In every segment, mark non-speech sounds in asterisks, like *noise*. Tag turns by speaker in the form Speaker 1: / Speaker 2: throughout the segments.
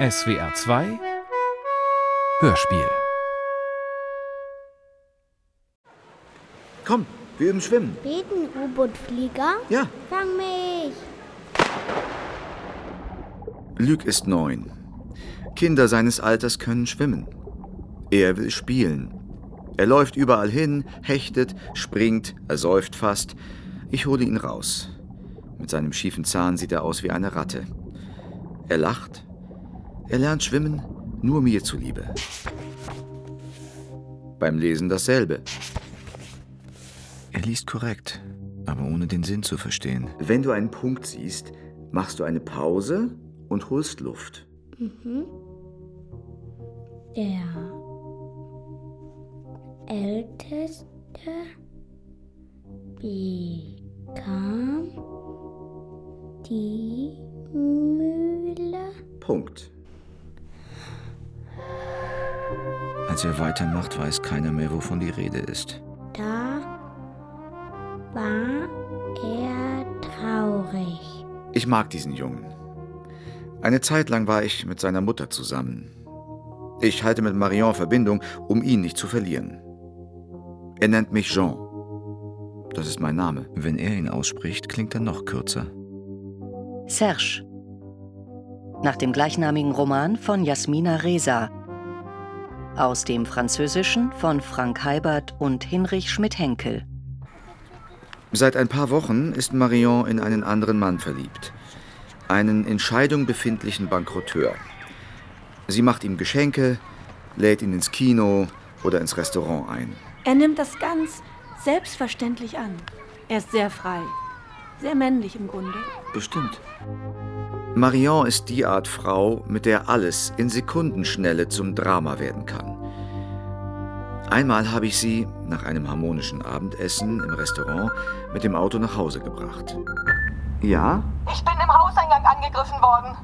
Speaker 1: SWR 2 Hörspiel
Speaker 2: Komm, wir üben Schwimmen.
Speaker 3: Beten, U-Boot-Flieger?
Speaker 2: Ja.
Speaker 3: Fang mich!
Speaker 2: Luc ist neun. Kinder seines Alters können schwimmen. Er will spielen. Er läuft überall hin, hechtet, springt, er säuft fast. Ich hole ihn raus. Mit seinem schiefen Zahn sieht er aus wie eine Ratte. Er lacht. Er lernt schwimmen, nur mir zuliebe. Beim Lesen dasselbe. Er liest korrekt, aber ohne den Sinn zu verstehen. Wenn du einen Punkt siehst, machst du eine Pause und holst Luft.
Speaker 3: Der Älteste bekam die Mühle.
Speaker 2: Punkt. Als er weitermacht, weiß keiner mehr, wovon die Rede ist.
Speaker 3: Da war er traurig.
Speaker 2: Ich mag diesen Jungen. Eine Zeit lang war ich mit seiner Mutter zusammen. Ich halte mit Marion Verbindung, um ihn nicht zu verlieren. Er nennt mich Jean. Das ist mein Name. Wenn er ihn ausspricht, klingt er noch kürzer.
Speaker 4: Serge. Nach dem gleichnamigen Roman von Jasmina Reza. Aus dem Französischen von Frank Heibert und Hinrich Schmidt-Henkel.
Speaker 2: Seit ein paar Wochen ist Marion in einen anderen Mann verliebt. Einen in Scheidung befindlichen Bankrotteur. Sie macht ihm Geschenke, lädt ihn ins Kino oder ins Restaurant ein.
Speaker 5: Er nimmt das ganz selbstverständlich an. Er ist sehr frei. Sehr männlich im Grunde.
Speaker 2: Bestimmt. Marion ist die Art Frau, mit der alles in Sekundenschnelle zum Drama werden kann. Einmal habe ich sie, nach einem harmonischen Abendessen im Restaurant, mit dem Auto nach Hause gebracht. Ja?
Speaker 6: Ich bin im Hauseingang angegriffen worden.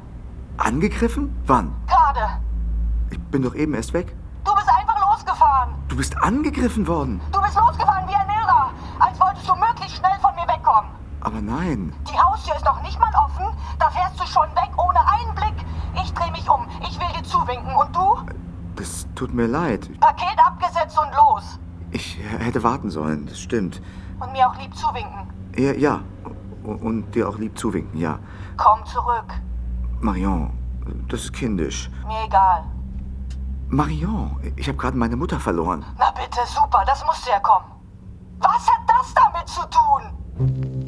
Speaker 2: Angegriffen? Wann?
Speaker 6: Gerade.
Speaker 2: Ich bin doch eben erst weg.
Speaker 6: Du bist einfach losgefahren.
Speaker 2: Du bist angegriffen worden.
Speaker 6: Du bist losgefahren wie ein Irrer, als wolltest du möglichst schnell von mir wegkommen.
Speaker 2: Aber nein.
Speaker 6: Die Haustür ist noch nicht mal offen, da fährst du schon weg ohne einen Blick. Ich dreh mich um, ich will dir zuwinken und du?
Speaker 2: Das tut mir leid.
Speaker 6: Paket abgesetzt und los.
Speaker 2: Ich hätte warten sollen, das stimmt.
Speaker 6: Und mir auch lieb zuwinken.
Speaker 2: Ja, ja. Und dir auch lieb zuwinken, ja.
Speaker 6: Komm zurück.
Speaker 2: Marion, das ist kindisch.
Speaker 6: Mir egal.
Speaker 2: Marion, ich habe gerade meine Mutter verloren.
Speaker 6: Na bitte, super, das musste ja kommen. Was hat das damit zu tun?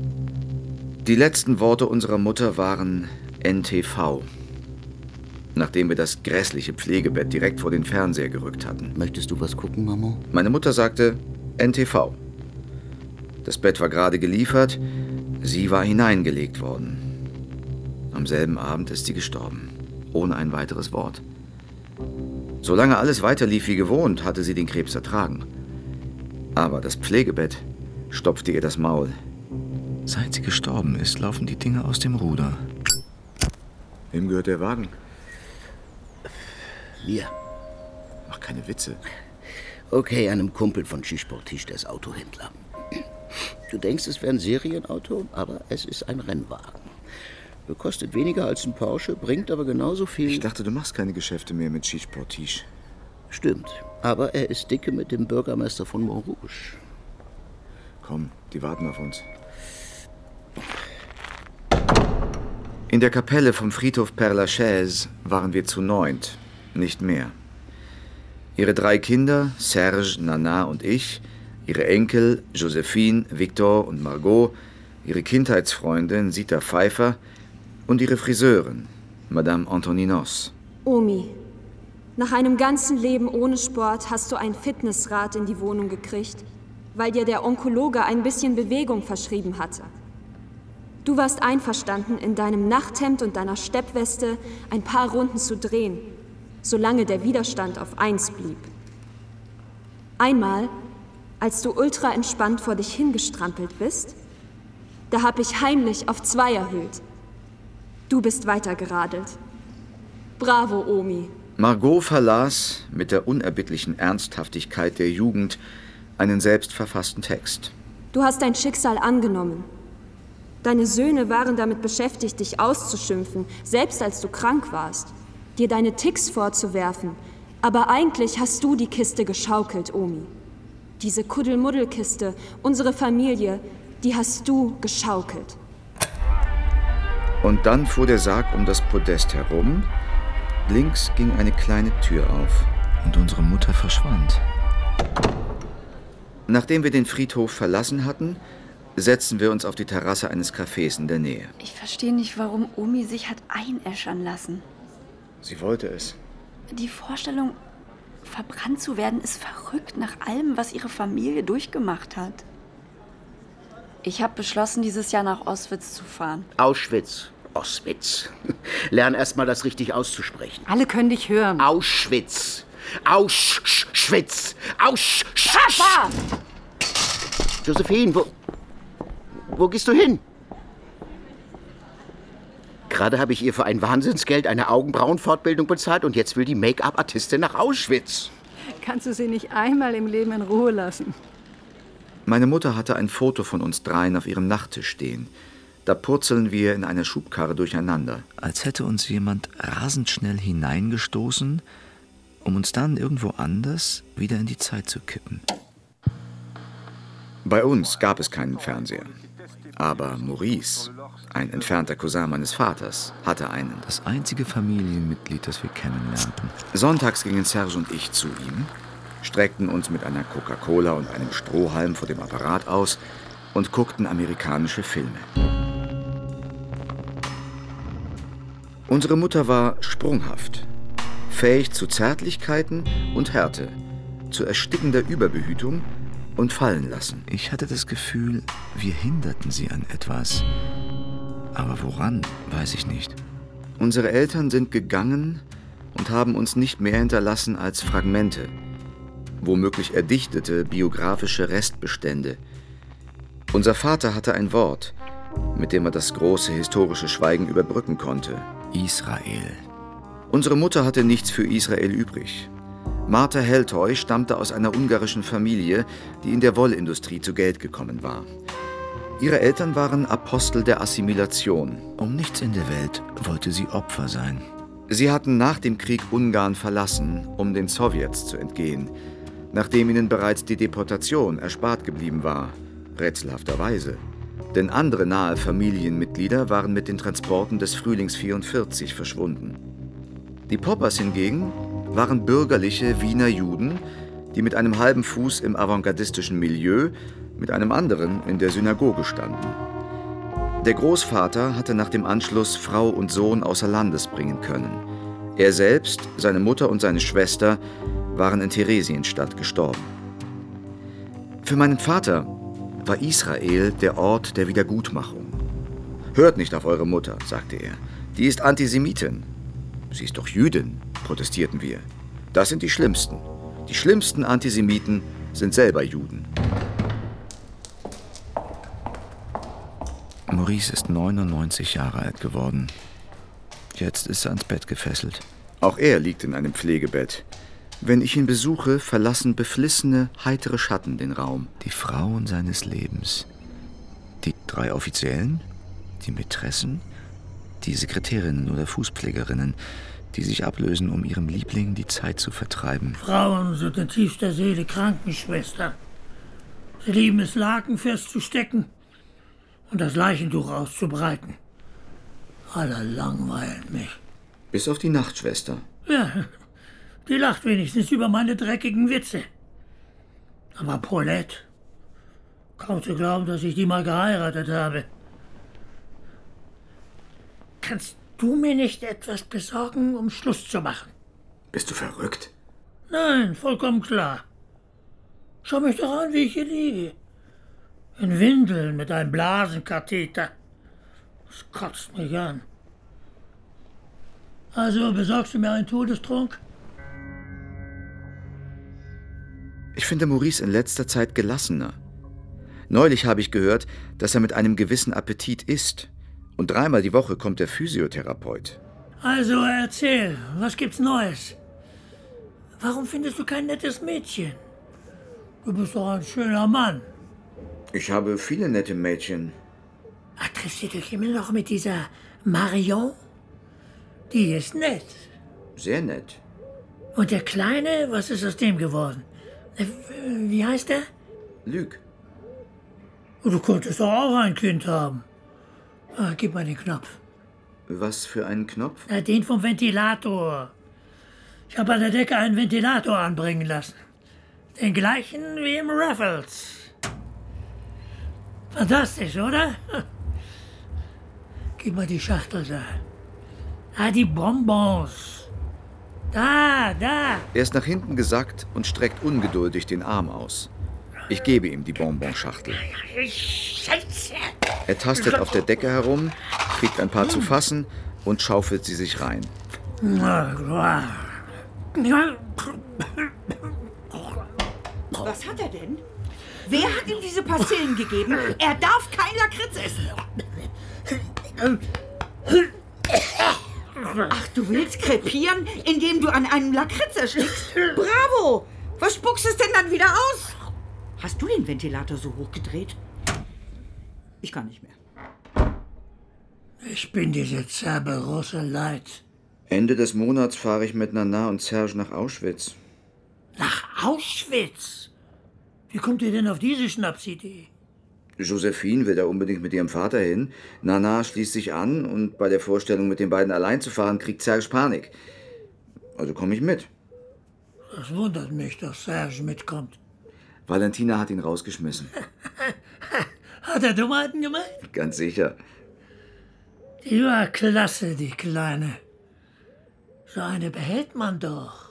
Speaker 2: Die letzten Worte unserer Mutter waren NTV. Nachdem wir das grässliche Pflegebett direkt vor den Fernseher gerückt hatten.
Speaker 7: Möchtest du was gucken, Mama?
Speaker 2: Meine Mutter sagte NTV. Das Bett war gerade geliefert, sie war hineingelegt worden. Am selben Abend ist sie gestorben, ohne ein weiteres Wort. Solange alles weiterlief wie gewohnt, hatte sie den Krebs ertragen. Aber das Pflegebett stopfte ihr das Maul. Seit sie gestorben ist, laufen die Dinge aus dem Ruder. Wem gehört der Wagen?
Speaker 7: Mir.
Speaker 2: Mach keine Witze.
Speaker 7: Okay, einem Kumpel von Schischportisch, der ist Autohändler. Du denkst, es wäre ein Serienauto, aber es ist ein Rennwagen. Kostet weniger als ein Porsche, bringt aber genauso viel.
Speaker 2: Ich dachte, du machst keine Geschäfte mehr mit Shish Portiche.
Speaker 7: Stimmt, aber er ist dicke mit dem Bürgermeister von Montrouge.
Speaker 2: Komm, die warten auf uns. In der Kapelle vom Friedhof Père Lachaise waren wir zu neunt, nicht mehr. Ihre drei Kinder, Serge, Nana und ich, ihre Enkel, Josephine, Victor und Margot, ihre Kindheitsfreundin Sita Pfeiffer und ihre Friseurin, Madame Antoninos.
Speaker 8: Omi, nach einem ganzen Leben ohne Sport hast du ein Fitnessrad in die Wohnung gekriegt, weil dir der Onkologe ein bisschen Bewegung verschrieben hatte. Du warst einverstanden, in deinem Nachthemd und deiner Steppweste ein paar Runden zu drehen, solange der Widerstand auf eins blieb. Einmal, als du ultra entspannt vor dich hingestrampelt bist, da hab ich heimlich auf zwei erhöht. Du bist weitergeradelt. Bravo, Omi.
Speaker 2: Margot verlas mit der unerbittlichen Ernsthaftigkeit der Jugend einen selbstverfassten Text.
Speaker 8: Du hast dein Schicksal angenommen. Deine Söhne waren damit beschäftigt, dich auszuschimpfen, selbst als du krank warst. dir deine Ticks vorzuwerfen. Aber eigentlich hast du die Kiste geschaukelt, Omi. Diese Kuddelmuddelkiste, unsere Familie, die hast du geschaukelt.
Speaker 2: Und dann fuhr der Sarg um das Podest herum. Links ging eine kleine Tür auf.
Speaker 1: Und unsere Mutter verschwand.
Speaker 2: Nachdem wir den Friedhof verlassen hatten, setzten wir uns auf die Terrasse eines Cafés in der Nähe.
Speaker 5: Ich verstehe nicht, warum Omi sich hat einäschern lassen.
Speaker 2: Sie wollte es.
Speaker 5: Die Vorstellung, verbrannt zu werden, ist verrückt nach allem, was ihre Familie durchgemacht hat. Ich habe beschlossen, dieses Jahr nach Auschwitz zu fahren.
Speaker 7: Auschwitz. Auschwitz. *laughs* Lern erst mal das richtig auszusprechen.
Speaker 9: Alle können dich hören.
Speaker 7: Auschwitz. Auschwitz. Auschwitz.
Speaker 5: Papa!
Speaker 7: Josephine, wo, wo gehst du hin? Gerade habe ich ihr für ein Wahnsinnsgeld eine Augenbrauenfortbildung bezahlt und jetzt will die Make-up-Artistin nach Auschwitz.
Speaker 9: Kannst du sie nicht einmal im Leben in Ruhe lassen?
Speaker 2: Meine Mutter hatte ein Foto von uns dreien auf ihrem Nachttisch stehen. Da purzeln wir in einer Schubkarre durcheinander.
Speaker 1: Als hätte uns jemand rasend schnell hineingestoßen, um uns dann irgendwo anders wieder in die Zeit zu kippen.
Speaker 2: Bei uns gab es keinen Fernseher. Aber Maurice, ein entfernter Cousin meines Vaters, hatte einen.
Speaker 1: Das einzige Familienmitglied, das wir kennenlernten.
Speaker 2: Sonntags gingen Serge und ich zu ihm, streckten uns mit einer Coca-Cola und einem Strohhalm vor dem Apparat aus und guckten amerikanische Filme. Unsere Mutter war sprunghaft, fähig zu Zärtlichkeiten und Härte, zu erstickender Überbehütung und fallen lassen.
Speaker 1: Ich hatte das Gefühl, wir hinderten sie an etwas. Aber woran, weiß ich nicht.
Speaker 2: Unsere Eltern sind gegangen und haben uns nicht mehr hinterlassen als Fragmente, womöglich erdichtete biografische Restbestände. Unser Vater hatte ein Wort, mit dem er das große historische Schweigen überbrücken konnte.
Speaker 1: Israel.
Speaker 2: Unsere Mutter hatte nichts für Israel übrig. Martha Heltoy stammte aus einer ungarischen Familie, die in der Wollindustrie zu Geld gekommen war. Ihre Eltern waren Apostel der Assimilation.
Speaker 1: Um nichts in der Welt wollte sie Opfer sein.
Speaker 2: Sie hatten nach dem Krieg Ungarn verlassen, um den Sowjets zu entgehen, nachdem ihnen bereits die Deportation erspart geblieben war, rätselhafterweise. Denn andere nahe Familienmitglieder waren mit den Transporten des Frühlings 44 verschwunden. Die Poppers hingegen waren bürgerliche Wiener Juden, die mit einem halben Fuß im avantgardistischen Milieu, mit einem anderen in der Synagoge standen. Der Großvater hatte nach dem Anschluss Frau und Sohn außer Landes bringen können. Er selbst, seine Mutter und seine Schwester waren in Theresienstadt gestorben. Für meinen Vater war Israel der Ort der Wiedergutmachung. Hört nicht auf eure Mutter, sagte er. Die ist Antisemitin. Sie ist doch Jüdin, protestierten wir. Das sind die Schlimmsten. Die schlimmsten Antisemiten sind selber Juden.
Speaker 1: Maurice ist 99 Jahre alt geworden. Jetzt ist er ans Bett gefesselt.
Speaker 2: Auch er liegt in einem Pflegebett. Wenn ich ihn besuche, verlassen beflissene, heitere Schatten den Raum.
Speaker 1: Die Frauen seines Lebens. Die drei Offiziellen, die Mätressen, die Sekretärinnen oder Fußpflegerinnen, die sich ablösen, um ihrem Liebling die Zeit zu vertreiben.
Speaker 10: Frauen sind in tiefster Seele Krankenschwestern. Sie lieben es, Laken festzustecken und das Leichentuch auszubreiten. Alle langweilen mich.
Speaker 2: Bis auf die Nachtschwester.
Speaker 10: Ja, die lacht wenigstens über meine dreckigen Witze. Aber Paulette, kaum zu glauben, dass ich die mal geheiratet habe. Kannst du mir nicht etwas besorgen, um Schluss zu machen?
Speaker 2: Bist du verrückt?
Speaker 10: Nein, vollkommen klar. Schau mich doch an, wie ich hier liege. In Windeln mit einem Blasenkatheter. Das kotzt mich an. Also besorgst du mir einen Todestrunk?
Speaker 2: Ich finde Maurice in letzter Zeit gelassener. Neulich habe ich gehört, dass er mit einem gewissen Appetit isst. Und dreimal die Woche kommt der Physiotherapeut.
Speaker 10: Also erzähl, was gibt's Neues? Warum findest du kein nettes Mädchen? Du bist doch ein schöner Mann.
Speaker 2: Ich habe viele nette Mädchen.
Speaker 10: Ach, triffst du dich immer noch mit dieser Marion? Die ist nett.
Speaker 2: Sehr nett.
Speaker 10: Und der Kleine, was ist aus dem geworden? Äh, Wie heißt er?
Speaker 2: Lüg.
Speaker 10: Du könntest doch auch ein Kind haben. Ah, gib mal den Knopf.
Speaker 2: Was für einen Knopf?
Speaker 10: Na, den vom Ventilator. Ich habe an der Decke einen Ventilator anbringen lassen. Den gleichen wie im Raffles. Fantastisch, oder? *laughs* Gib mal die Schachtel da. Ah, die Bonbons. Da, da.
Speaker 2: Er ist nach hinten gesackt und streckt ungeduldig den Arm aus. Ich gebe ihm die Bonbonschachtel.
Speaker 10: Scheiße.
Speaker 2: Er tastet auf der Decke herum, kriegt ein paar zu fassen und schaufelt sie sich rein.
Speaker 6: Was hat er denn? Wer hat ihm diese Pastillen gegeben? Er darf kein Lakritz essen. Ach, du willst krepieren, indem du an einem Lakritz erstickst? Bravo! Was spuckst es denn dann wieder aus? Hast du den Ventilator so hochgedreht? Ich kann nicht mehr.
Speaker 10: Ich bin diese Zerberose leid.
Speaker 2: Ende des Monats fahre ich mit Nana und Serge nach Auschwitz.
Speaker 10: Nach Auschwitz? Wie kommt ihr denn auf diese Schnapsidee?
Speaker 2: Josephine will da unbedingt mit ihrem Vater hin. Nana schließt sich an und bei der Vorstellung, mit den beiden allein zu fahren, kriegt Serge Panik. Also komme ich mit.
Speaker 10: Das wundert mich, dass Serge mitkommt.
Speaker 2: Valentina hat ihn rausgeschmissen. *laughs*
Speaker 10: Hat er Dummheiten gemacht?
Speaker 2: Ganz sicher.
Speaker 10: Die war klasse, die Kleine. So eine behält man doch.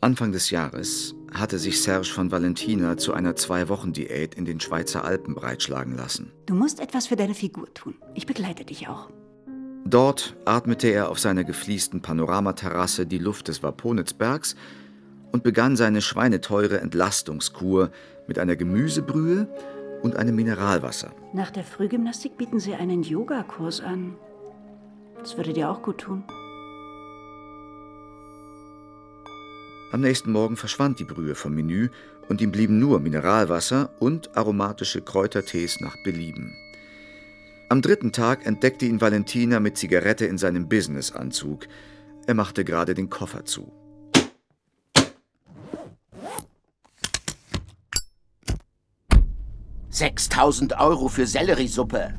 Speaker 2: Anfang des Jahres hatte sich Serge von Valentina zu einer Zwei-Wochen-Diät in den Schweizer Alpen breitschlagen lassen.
Speaker 11: Du musst etwas für deine Figur tun. Ich begleite dich auch.
Speaker 2: Dort atmete er auf seiner gefliesten Panoramaterrasse die Luft des Waponitzbergs und begann seine schweineteure Entlastungskur mit einer Gemüsebrühe und einem Mineralwasser.
Speaker 11: Nach der Frühgymnastik bieten sie einen Yogakurs an. Das würde dir auch gut tun.
Speaker 2: Am nächsten Morgen verschwand die Brühe vom Menü und ihm blieben nur Mineralwasser und aromatische Kräutertees nach Belieben. Am dritten Tag entdeckte ihn Valentina mit Zigarette in seinem Businessanzug. Er machte gerade den Koffer zu.
Speaker 7: Sechstausend Euro für Selleriesuppe.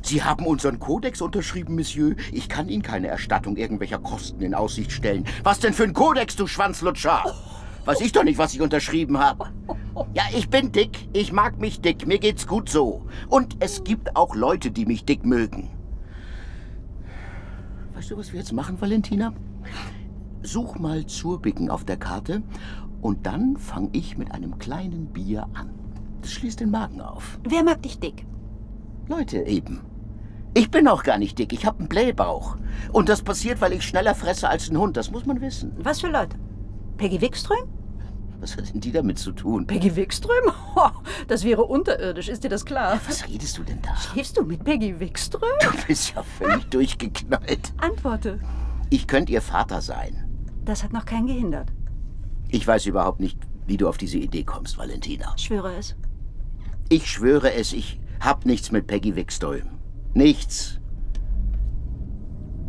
Speaker 7: Sie haben unseren Kodex unterschrieben, Monsieur. Ich kann Ihnen keine Erstattung irgendwelcher Kosten in Aussicht stellen. Was denn für ein Kodex, du Schwanzlutscher? Weiß ich doch nicht, was ich unterschrieben habe. Ja, ich bin dick. Ich mag mich dick. Mir geht's gut so. Und es gibt auch Leute, die mich dick mögen. Weißt du, was wir jetzt machen, Valentina? Such mal Zurbicken auf der Karte und dann fange ich mit einem kleinen Bier an. Das schließt den Magen auf.
Speaker 11: Wer mag dich dick?
Speaker 7: Leute eben. Ich bin auch gar nicht dick, ich habe einen Blähbauch. Und das passiert, weil ich schneller fresse als ein Hund, das muss man wissen.
Speaker 11: Was für Leute? Peggy Wickström?
Speaker 7: Was hat denn die damit zu tun?
Speaker 11: Peggy Wickström? Ho, *laughs* das wäre unterirdisch, ist dir das klar?
Speaker 7: Was redest du denn da?
Speaker 11: Schläfst du mit Peggy Wickström?
Speaker 7: Du bist ja völlig durchgeknallt.
Speaker 11: Antworte.
Speaker 7: Ich könnte ihr Vater sein.
Speaker 11: Das hat noch keinen gehindert.
Speaker 7: Ich weiß überhaupt nicht, wie du auf diese Idee kommst, Valentina.
Speaker 11: Schwöre es.
Speaker 7: Ich schwöre es, ich hab nichts mit Peggy Wickström. Nichts.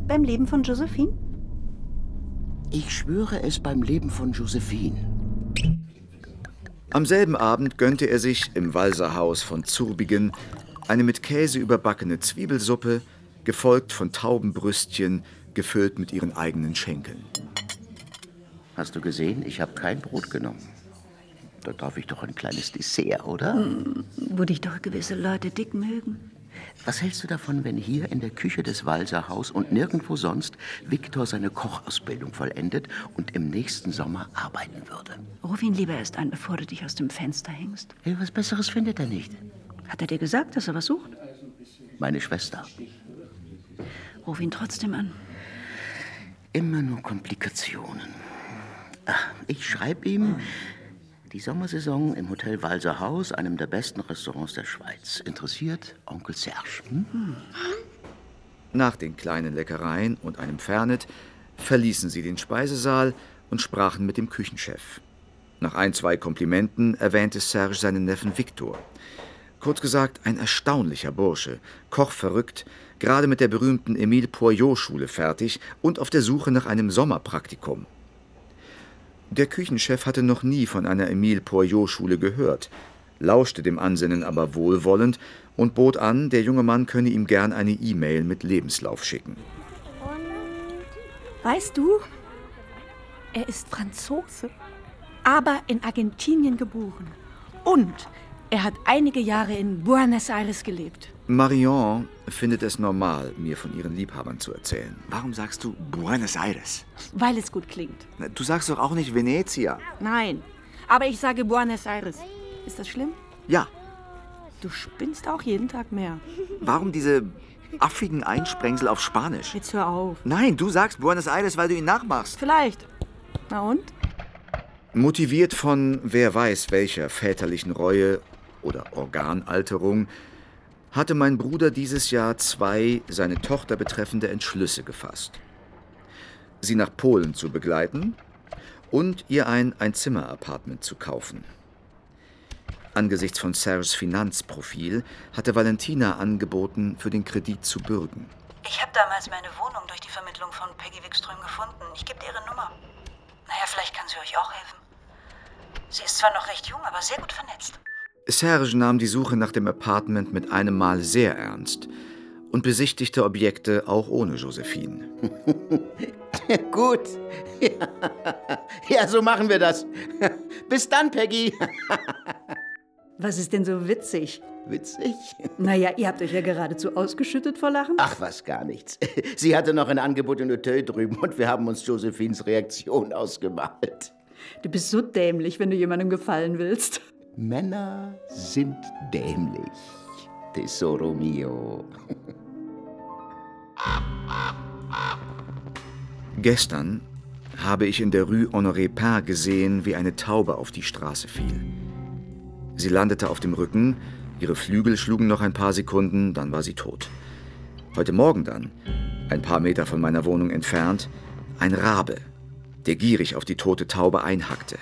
Speaker 11: Beim Leben von Josephine?
Speaker 7: Ich schwöre es beim Leben von Josephine.
Speaker 2: Am selben Abend gönnte er sich im Walserhaus von Zurbigen eine mit Käse überbackene Zwiebelsuppe, gefolgt von Taubenbrüstchen, gefüllt mit ihren eigenen Schenkeln.
Speaker 7: Hast du gesehen? Ich habe kein Brot genommen. Da darf ich doch ein kleines Dessert, oder?
Speaker 11: Hm, wo dich doch gewisse Leute dick mögen.
Speaker 7: Was hältst du davon, wenn hier in der Küche des Walserhaus und nirgendwo sonst Viktor seine Kochausbildung vollendet und im nächsten Sommer arbeiten würde?
Speaker 11: Ruf ihn lieber erst an, bevor du dich aus dem Fenster hängst.
Speaker 7: Hey, was Besseres findet er nicht.
Speaker 11: Hat er dir gesagt, dass er was sucht?
Speaker 7: Meine Schwester.
Speaker 11: Ruf ihn trotzdem an.
Speaker 7: Immer nur Komplikationen. Ach, Ich schreibe ihm die Sommersaison im Hotel Walserhaus, einem der besten Restaurants der Schweiz. Interessiert Onkel Serge. Hm?
Speaker 2: Nach den kleinen Leckereien und einem Fernet verließen sie den Speisesaal und sprachen mit dem Küchenchef. Nach ein, zwei Komplimenten erwähnte Serge seinen Neffen Viktor. Kurz gesagt, ein erstaunlicher Bursche, kochverrückt, gerade mit der berühmten Emile Poirot-Schule fertig und auf der Suche nach einem Sommerpraktikum. Der Küchenchef hatte noch nie von einer Emile Poirot-Schule gehört, lauschte dem Ansinnen aber wohlwollend und bot an, der junge Mann könne ihm gern eine E-Mail mit Lebenslauf schicken.
Speaker 12: Weißt du, er ist Franzose, aber in Argentinien geboren. Und er hat einige Jahre in Buenos Aires gelebt.
Speaker 2: Marion findet es normal, mir von ihren Liebhabern zu erzählen.
Speaker 1: Warum sagst du Buenos Aires?
Speaker 12: Weil es gut klingt.
Speaker 1: Du sagst doch auch nicht Venezia.
Speaker 12: Nein, aber ich sage Buenos Aires. Ist das schlimm?
Speaker 1: Ja.
Speaker 12: Du spinnst auch jeden Tag mehr.
Speaker 1: Warum diese affigen Einsprengsel auf Spanisch?
Speaker 12: Jetzt hör auf.
Speaker 1: Nein, du sagst Buenos Aires, weil du ihn nachmachst.
Speaker 12: Vielleicht. Na und?
Speaker 2: Motiviert von wer weiß welcher väterlichen Reue oder Organalterung, hatte mein Bruder dieses Jahr zwei seine Tochter betreffende Entschlüsse gefasst. Sie nach Polen zu begleiten und ihr ein Einzimmer-Apartment zu kaufen. Angesichts von Serges Finanzprofil hatte Valentina angeboten, für den Kredit zu bürgen.
Speaker 11: Ich habe damals meine Wohnung durch die Vermittlung von Peggy Wikström gefunden. Ich gebe ihre Nummer. Naja, vielleicht kann sie euch auch helfen. Sie ist zwar noch recht jung, aber sehr gut vernetzt.
Speaker 2: Serge nahm die Suche nach dem Apartment mit einem Mal sehr ernst und besichtigte Objekte auch ohne Josephine. *laughs*
Speaker 7: Gut. *laughs* Ja, so machen wir das. *laughs* Bis dann, Peggy.
Speaker 11: Was ist denn so witzig?
Speaker 7: Witzig?
Speaker 11: Naja, ihr habt euch ja geradezu ausgeschüttet vor Lachen.
Speaker 7: Ach, was gar nichts. Sie hatte noch ein Angebot in Hotel drüben und wir haben uns Josephines Reaktion ausgemalt.
Speaker 11: Du bist so dämlich, wenn du jemandem gefallen willst.
Speaker 7: Männer sind dämlich. Tesoro mio.
Speaker 2: Gestern habe ich in der Rue Honoré Pin gesehen, wie eine Taube auf die Straße fiel. Sie landete auf dem Rücken, ihre Flügel schlugen noch ein paar Sekunden, dann war sie tot. Heute Morgen dann, ein paar Meter von meiner Wohnung entfernt, ein Rabe, der gierig auf die tote Taube einhackte.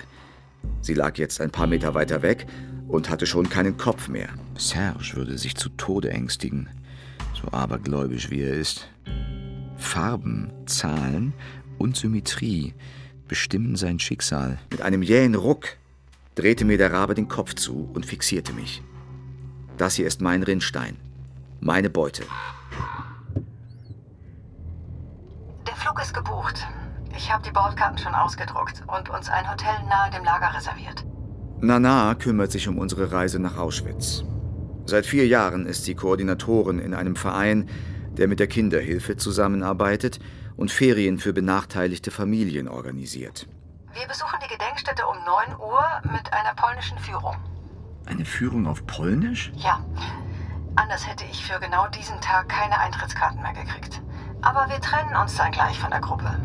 Speaker 2: Sie lag jetzt ein paar Meter weiter weg und hatte schon keinen Kopf mehr.
Speaker 1: Serge würde sich zu Tode ängstigen, so abergläubisch wie er ist. Farben, Zahlen und Symmetrie bestimmen sein Schicksal.
Speaker 2: Mit einem jähen Ruck drehte mir der Rabe den Kopf zu und fixierte mich. Das hier ist mein Rinnstein, meine Beute.
Speaker 13: Der Flug ist gebucht. Ich habe die Bordkarten schon ausgedruckt und uns ein Hotel nahe dem Lager reserviert.
Speaker 2: Nana kümmert sich um unsere Reise nach Auschwitz. Seit vier Jahren ist sie Koordinatorin in einem Verein, der mit der Kinderhilfe zusammenarbeitet und Ferien für benachteiligte Familien organisiert.
Speaker 13: Wir besuchen die Gedenkstätte um 9 Uhr mit einer polnischen Führung.
Speaker 1: Eine Führung auf Polnisch?
Speaker 13: Ja. Anders hätte ich für genau diesen Tag keine Eintrittskarten mehr gekriegt. Aber wir trennen uns dann gleich von der Gruppe.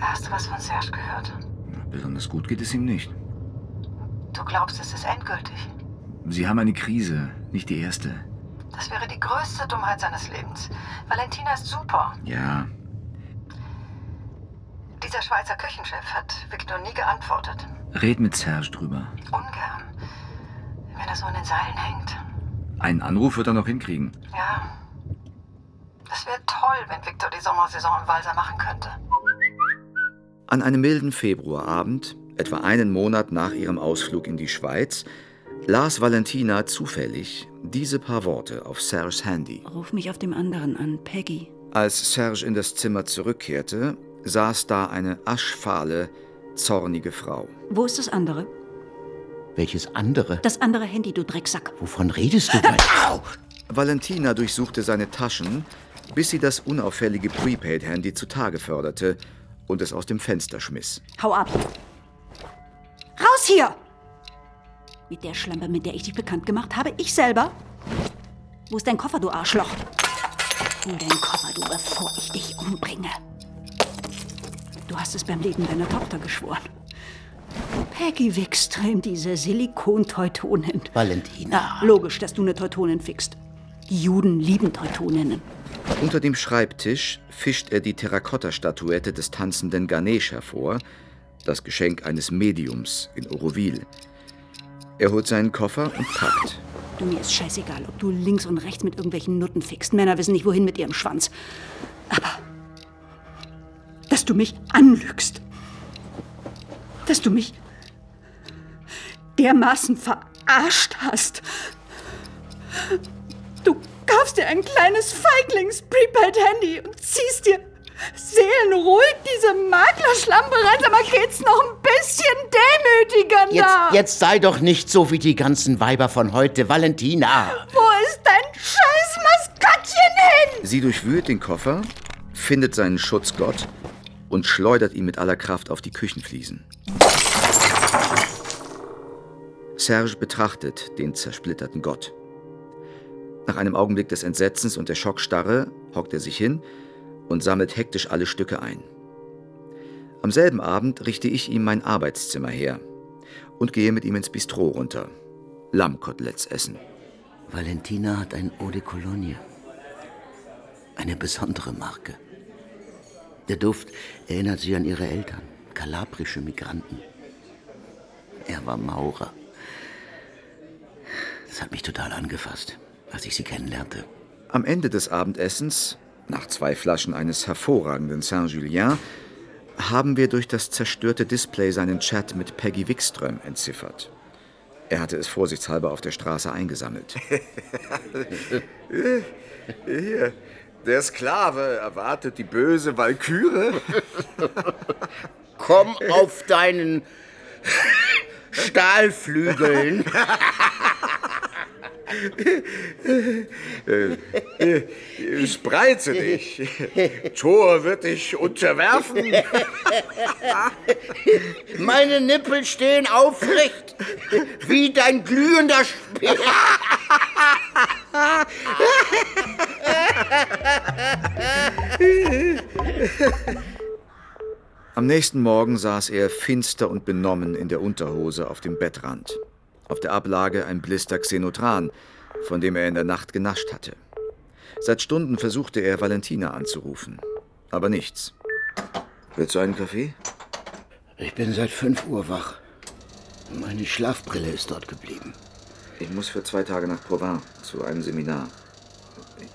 Speaker 13: Hast du was von Serge gehört?
Speaker 1: Besonders gut geht es ihm nicht.
Speaker 13: Du glaubst, es ist endgültig?
Speaker 1: Sie haben eine Krise, nicht die erste.
Speaker 13: Das wäre die größte Dummheit seines Lebens. Valentina ist super.
Speaker 1: Ja.
Speaker 13: Dieser Schweizer Küchenchef hat Victor nie geantwortet.
Speaker 1: Red mit Serge drüber.
Speaker 13: Ungern. Wenn er so in den Seilen hängt.
Speaker 1: Einen Anruf wird er noch hinkriegen.
Speaker 13: Ja. Das wäre toll, wenn Victor die Sommersaison im Walser machen könnte.
Speaker 2: An einem milden Februarabend, etwa einen Monat nach ihrem Ausflug in die Schweiz, las Valentina zufällig diese paar Worte auf Serges Handy.
Speaker 11: Ruf mich auf dem anderen an, Peggy.
Speaker 2: Als Serge in das Zimmer zurückkehrte, saß da eine aschfahle, zornige Frau.
Speaker 11: Wo ist das andere?
Speaker 7: Welches andere?
Speaker 11: Das andere Handy, du Drecksack.
Speaker 7: Wovon redest du denn?
Speaker 2: Au! Valentina durchsuchte seine Taschen, bis sie das unauffällige Prepaid-Handy zutage förderte und es aus dem Fenster schmiss.
Speaker 11: Hau ab. Raus hier! Mit der Schlampe, mit der ich dich bekannt gemacht habe, ich selber. Wo ist dein Koffer, du Arschloch? Hol deinen Koffer, du, bevor ich dich umbringe. Du hast es beim Leben deiner Tochter geschworen. Peggy Wickström, diese Silikonteutonin.
Speaker 7: Valentina.
Speaker 11: Na, logisch, dass du eine Teutonin fickst. Die Juden lieben Teutoninnen.
Speaker 2: Unter dem Schreibtisch fischt er die Terrakotta-Statuette des tanzenden Ganesh hervor, das Geschenk eines Mediums in Oroville. Er holt seinen Koffer und packt.
Speaker 11: Du, mir ist scheißegal, ob du links und rechts mit irgendwelchen Nutten fickst. Männer wissen nicht, wohin mit ihrem Schwanz. Aber, dass du mich anlügst. Dass du mich dermaßen verarscht hast. Du kaufst dir ein kleines Feiglings-Prepaid-Handy und ziehst dir seelenruhig diese Maklerschlammbereits, aber geht's noch ein bisschen demütigender.
Speaker 7: Jetzt, jetzt sei doch nicht so wie die ganzen Weiber von heute, Valentina.
Speaker 11: Wo ist dein scheiß Maskottchen hin?
Speaker 2: Sie durchwühlt den Koffer, findet seinen Schutzgott und schleudert ihn mit aller Kraft auf die Küchenfliesen. Serge betrachtet den zersplitterten Gott. Nach einem Augenblick des Entsetzens und der Schockstarre hockt er sich hin und sammelt hektisch alle Stücke ein. Am selben Abend richte ich ihm mein Arbeitszimmer her und gehe mit ihm ins Bistro runter. Lammkoteletts essen.
Speaker 7: Valentina hat ein Eau de Cologne. Eine besondere Marke. Der Duft erinnert sie an ihre Eltern, kalabrische Migranten. Er war Maurer. Das hat mich total angefasst, als ich sie kennenlernte.
Speaker 2: Am Ende des Abendessens, nach zwei Flaschen eines hervorragenden Saint-Julien, haben wir durch das zerstörte Display seinen Chat mit Peggy Wikström entziffert. Er hatte es vorsichtshalber auf der Straße eingesammelt. *laughs*
Speaker 14: Hier, der Sklave erwartet die böse Walküre.
Speaker 7: Komm auf deinen Stahlflügeln. *laughs*
Speaker 14: Äh, äh, Spreize dich. Thor wird dich unterwerfen.
Speaker 7: Meine Nippel stehen aufrecht, wie dein glühender Speer.
Speaker 2: Am nächsten Morgen saß er finster und benommen in der Unterhose auf dem Bettrand. Auf der Ablage ein Blister Xenotran, von dem er in der Nacht genascht hatte. Seit Stunden versuchte er, Valentina anzurufen. Aber nichts. Willst du einen Kaffee?
Speaker 7: Ich bin seit 5 Uhr wach. Meine Schlafbrille ist dort geblieben.
Speaker 2: Ich muss für zwei Tage nach Provins zu einem Seminar.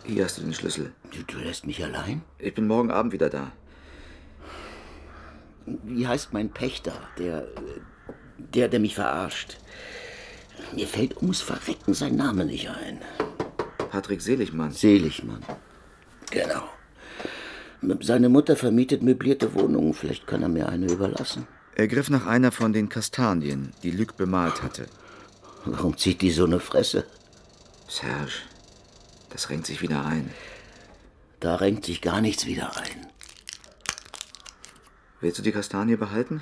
Speaker 2: Hier hast du den Schlüssel.
Speaker 7: Du, du lässt mich allein?
Speaker 2: Ich bin morgen Abend wieder da.
Speaker 7: Wie heißt mein Pächter, der, der, der mich verarscht? Mir fällt ums Verrecken sein Name nicht ein.
Speaker 2: Patrick Seligmann.
Speaker 7: Seligmann. Genau. Seine Mutter vermietet möblierte Wohnungen. Vielleicht kann er mir eine überlassen.
Speaker 2: Er griff nach einer von den Kastanien, die Luc bemalt hatte.
Speaker 7: Warum zieht die so eine Fresse?
Speaker 2: Serge, das renkt sich wieder ein.
Speaker 7: Da renkt sich gar nichts wieder ein.
Speaker 2: Willst du die Kastanie behalten?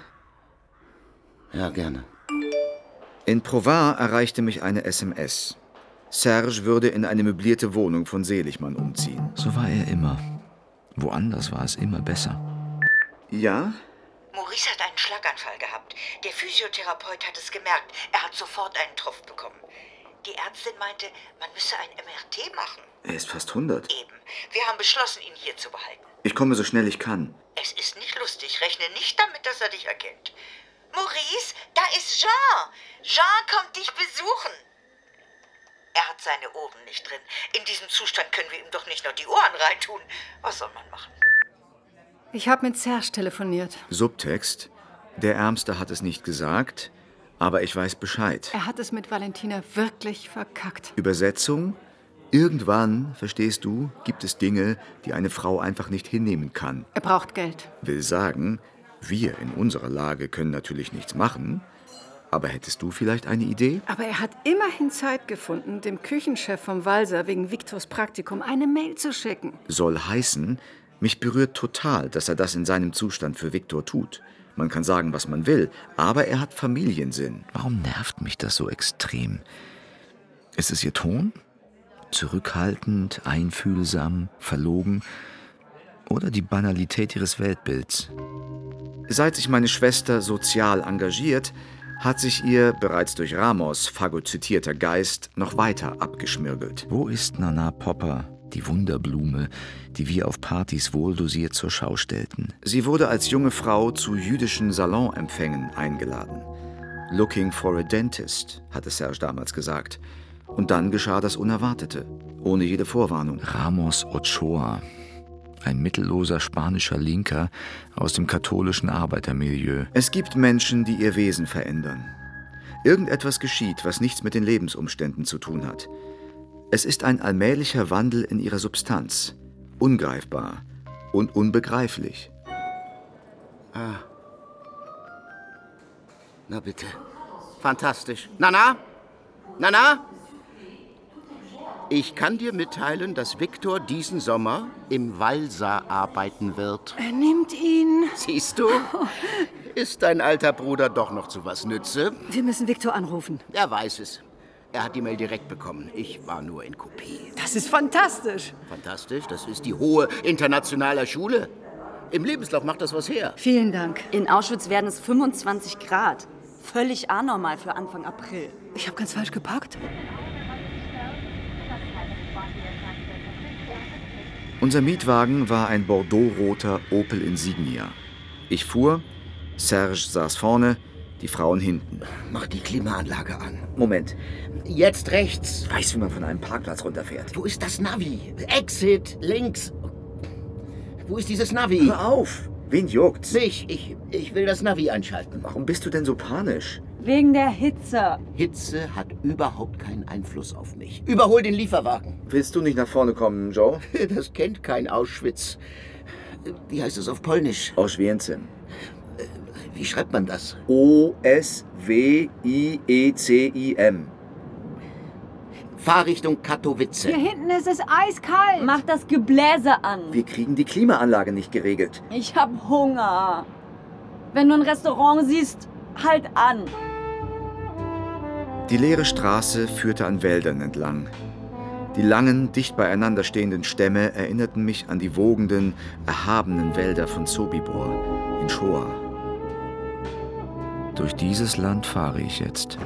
Speaker 7: Ja, gerne.
Speaker 2: In Provins erreichte mich eine SMS. Serge würde in eine möblierte Wohnung von Seligmann umziehen.
Speaker 1: So war er immer. Woanders war es immer besser.
Speaker 2: Ja?
Speaker 6: Maurice hat einen Schlaganfall gehabt. Der Physiotherapeut hat es gemerkt. Er hat sofort einen Tropf bekommen. Die Ärztin meinte, man müsse ein MRT machen.
Speaker 2: Er ist fast 100.
Speaker 6: Eben. Wir haben beschlossen, ihn hier zu behalten.
Speaker 2: Ich komme so schnell ich kann.
Speaker 6: Es ist nicht lustig. Rechne nicht damit, dass er dich erkennt. Maurice, da ist Jean. Jean kommt dich besuchen. Er hat seine Ohren nicht drin. In diesem Zustand können wir ihm doch nicht noch die Ohren reintun. Was soll man machen?
Speaker 9: Ich habe mit Serge telefoniert.
Speaker 2: Subtext. Der Ärmste hat es nicht gesagt, aber ich weiß Bescheid.
Speaker 9: Er hat es mit Valentina wirklich verkackt.
Speaker 2: Übersetzung. Irgendwann, verstehst du, gibt es Dinge, die eine Frau einfach nicht hinnehmen kann.
Speaker 9: Er braucht Geld.
Speaker 2: Will sagen, wir in unserer Lage können natürlich nichts machen. Aber hättest du vielleicht eine Idee?
Speaker 9: Aber er hat immerhin Zeit gefunden, dem Küchenchef vom Walser wegen Viktors Praktikum eine Mail zu schicken.
Speaker 2: Soll heißen, mich berührt total, dass er das in seinem Zustand für Viktor tut. Man kann sagen, was man will, aber er hat Familiensinn.
Speaker 1: Warum nervt mich das so extrem? Ist es ihr Ton? Zurückhaltend, einfühlsam, verlogen? Oder die Banalität ihres Weltbilds?
Speaker 2: Seit sich meine Schwester sozial engagiert, hat sich ihr bereits durch Ramos phagozytierter Geist noch weiter abgeschmirgelt.
Speaker 1: Wo ist Nana Popper, die Wunderblume, die wir auf Partys wohldosiert zur Schau stellten?
Speaker 2: Sie wurde als junge Frau zu jüdischen Salonempfängen eingeladen. Looking for a dentist, hatte Serge damals gesagt. Und dann geschah das Unerwartete, ohne jede Vorwarnung.
Speaker 1: Ramos Ochoa, ein mittelloser spanischer Linker aus dem katholischen Arbeitermilieu.
Speaker 2: Es gibt Menschen, die ihr Wesen verändern. Irgendetwas geschieht, was nichts mit den Lebensumständen zu tun hat. Es ist ein allmählicher Wandel in ihrer Substanz, ungreifbar und unbegreiflich.
Speaker 7: Ah. Na bitte. Fantastisch. Nana? Nana? Ich kann dir mitteilen, dass Viktor diesen Sommer im Walser arbeiten wird.
Speaker 9: Er nimmt ihn.
Speaker 7: Siehst du? Ist dein alter Bruder doch noch zu was nütze?
Speaker 9: Wir müssen Viktor anrufen.
Speaker 7: Er weiß es. Er hat die Mail direkt bekommen. Ich war nur in Kopie.
Speaker 9: Das ist fantastisch.
Speaker 7: Fantastisch, das ist die hohe internationale Schule. Im Lebenslauf macht das was her.
Speaker 9: Vielen Dank.
Speaker 5: In Auschwitz werden es 25 Grad. Völlig anormal für Anfang April.
Speaker 9: Ich habe ganz falsch geparkt.
Speaker 2: Unser Mietwagen war ein bordeaux-roter Opel Insignia. Ich fuhr, Serge saß vorne, die Frauen hinten.
Speaker 7: Mach die Klimaanlage an.
Speaker 2: Moment.
Speaker 7: Jetzt rechts.
Speaker 2: Weißt, wie man von einem Parkplatz runterfährt?
Speaker 7: Wo ist das Navi? Exit, links. Wo ist dieses Navi?
Speaker 2: Hör auf! Wen juckt's?
Speaker 7: Mich. Ich, ich will das Navi einschalten.
Speaker 2: Warum bist du denn so panisch?
Speaker 5: Wegen der Hitze.
Speaker 7: Hitze hat überhaupt keinen Einfluss auf mich. Überhol den Lieferwagen.
Speaker 2: Willst du nicht nach vorne kommen, Joe? *laughs*
Speaker 7: Das kennt kein Auschwitz. Wie heißt es auf Polnisch?
Speaker 2: Auschwienzim.
Speaker 7: Wie schreibt man das?
Speaker 2: O-S-W-I-E-C-I-M.
Speaker 7: Fahrrichtung Katowice.
Speaker 9: Hier hinten ist es eiskalt.
Speaker 5: Mach das Gebläse an.
Speaker 2: Wir kriegen die Klimaanlage nicht geregelt.
Speaker 5: Ich hab Hunger. Wenn du ein Restaurant siehst, halt an.
Speaker 2: Die leere Straße führte an Wäldern entlang. Die langen, dicht beieinander stehenden Stämme erinnerten mich an die wogenden, erhabenen Wälder von Sobibor in Shoah.
Speaker 1: Durch dieses Land fahre ich jetzt.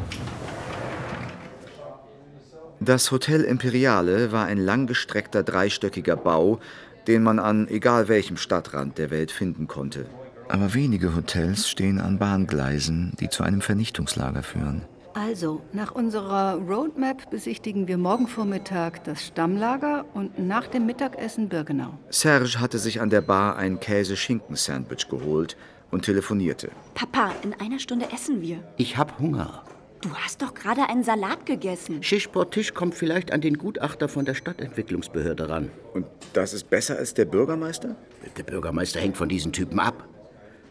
Speaker 2: Das Hotel Imperiale war ein langgestreckter dreistöckiger Bau, den man an egal welchem Stadtrand der Welt finden konnte.
Speaker 1: Aber wenige Hotels stehen an Bahngleisen, die zu einem Vernichtungslager führen.
Speaker 9: Also, nach unserer Roadmap besichtigen wir morgen Vormittag das Stammlager und nach dem Mittagessen Birkenau.
Speaker 2: Serge hatte sich an der Bar ein Käse-Schinken-Sandwich geholt und telefonierte.
Speaker 5: Papa, in einer Stunde essen wir.
Speaker 7: Ich hab Hunger.
Speaker 5: Du hast doch gerade einen Salat gegessen.
Speaker 7: Schischportisch kommt vielleicht an den Gutachter von der Stadtentwicklungsbehörde ran.
Speaker 2: Und das ist besser als der Bürgermeister?
Speaker 7: Der Bürgermeister hängt von diesen Typen ab.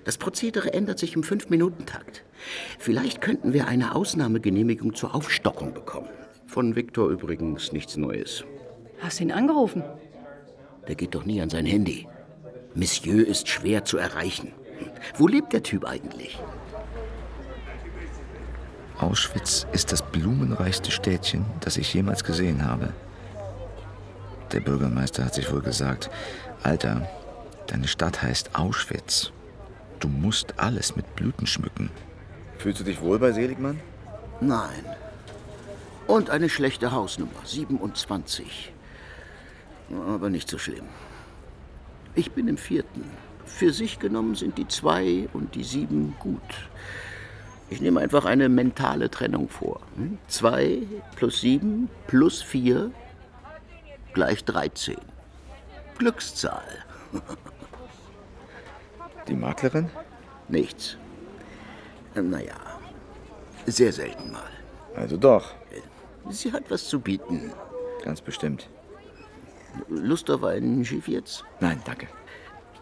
Speaker 7: Das Prozedere ändert sich im Fünf-Minuten-Takt. Vielleicht könnten wir eine Ausnahmegenehmigung zur Aufstockung bekommen. Von Viktor übrigens nichts Neues.
Speaker 9: Hast ihn angerufen?
Speaker 7: Der geht doch nie an sein Handy. Monsieur ist schwer zu erreichen. Wo lebt der Typ eigentlich?
Speaker 1: Auschwitz ist das blumenreichste Städtchen, das ich jemals gesehen habe. Der Bürgermeister hat sich wohl gesagt, Alter, deine Stadt heißt Auschwitz. Du musst alles mit Blüten schmücken.
Speaker 2: Fühlst du dich wohl bei Seligmann?
Speaker 7: Nein. Und eine schlechte Hausnummer, 27. Aber nicht so schlimm. Ich bin im vierten. Für sich genommen sind die zwei und die sieben gut. Ich nehme einfach eine mentale Trennung vor. Hm? Zwei plus sieben plus vier gleich 13. Glückszahl. *laughs*
Speaker 2: Die Maklerin?
Speaker 7: Nichts. Naja, sehr selten mal.
Speaker 2: Also doch.
Speaker 7: Sie hat was zu bieten.
Speaker 2: Ganz bestimmt.
Speaker 7: Lust auf einen Schiffjetz?
Speaker 2: Nein, danke.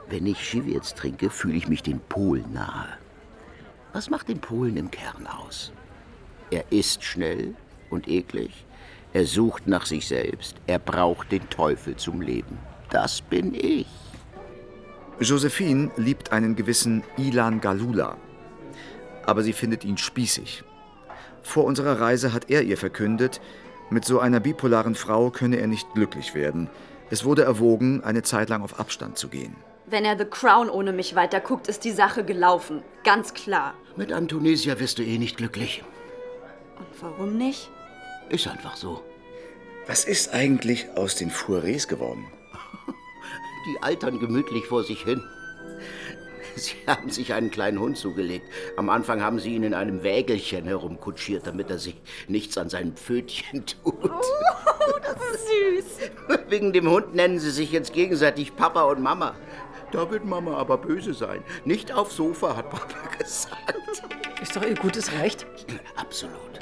Speaker 7: Wenn ich Schiffjetz trinke, fühle ich mich den Polen nahe. Was macht den Polen im Kern aus? Er ist schnell und eklig. Er sucht nach sich selbst. Er braucht den Teufel zum Leben. Das bin ich.
Speaker 2: Josephine liebt einen gewissen Ilan Galula. Aber sie findet ihn spießig. Vor unserer Reise hat er ihr verkündet, mit so einer bipolaren Frau könne er nicht glücklich werden. Es wurde erwogen, eine Zeit lang auf Abstand zu gehen.
Speaker 5: Wenn er The Crown ohne mich weiterguckt, ist die Sache gelaufen. Ganz klar.
Speaker 7: Mit Antonesia wirst du eh nicht glücklich.
Speaker 5: Und warum nicht?
Speaker 7: Ist einfach so.
Speaker 2: Was ist eigentlich aus den Fourets geworden?
Speaker 7: Die altern gemütlich vor sich hin. Sie haben sich einen kleinen Hund zugelegt. Am Anfang haben Sie ihn in einem Wägelchen herumkutschiert, damit er sich nichts an seinen Pfötchen *laughs* tut.
Speaker 15: Oh, das ist süß.
Speaker 7: Wegen dem Hund nennen Sie sich jetzt gegenseitig Papa und Mama. Da wird Mama aber böse sein. Nicht aufs Sofa, hat Papa *laughs* gesagt.
Speaker 9: Ist doch ihr gutes Recht.
Speaker 7: Absolut.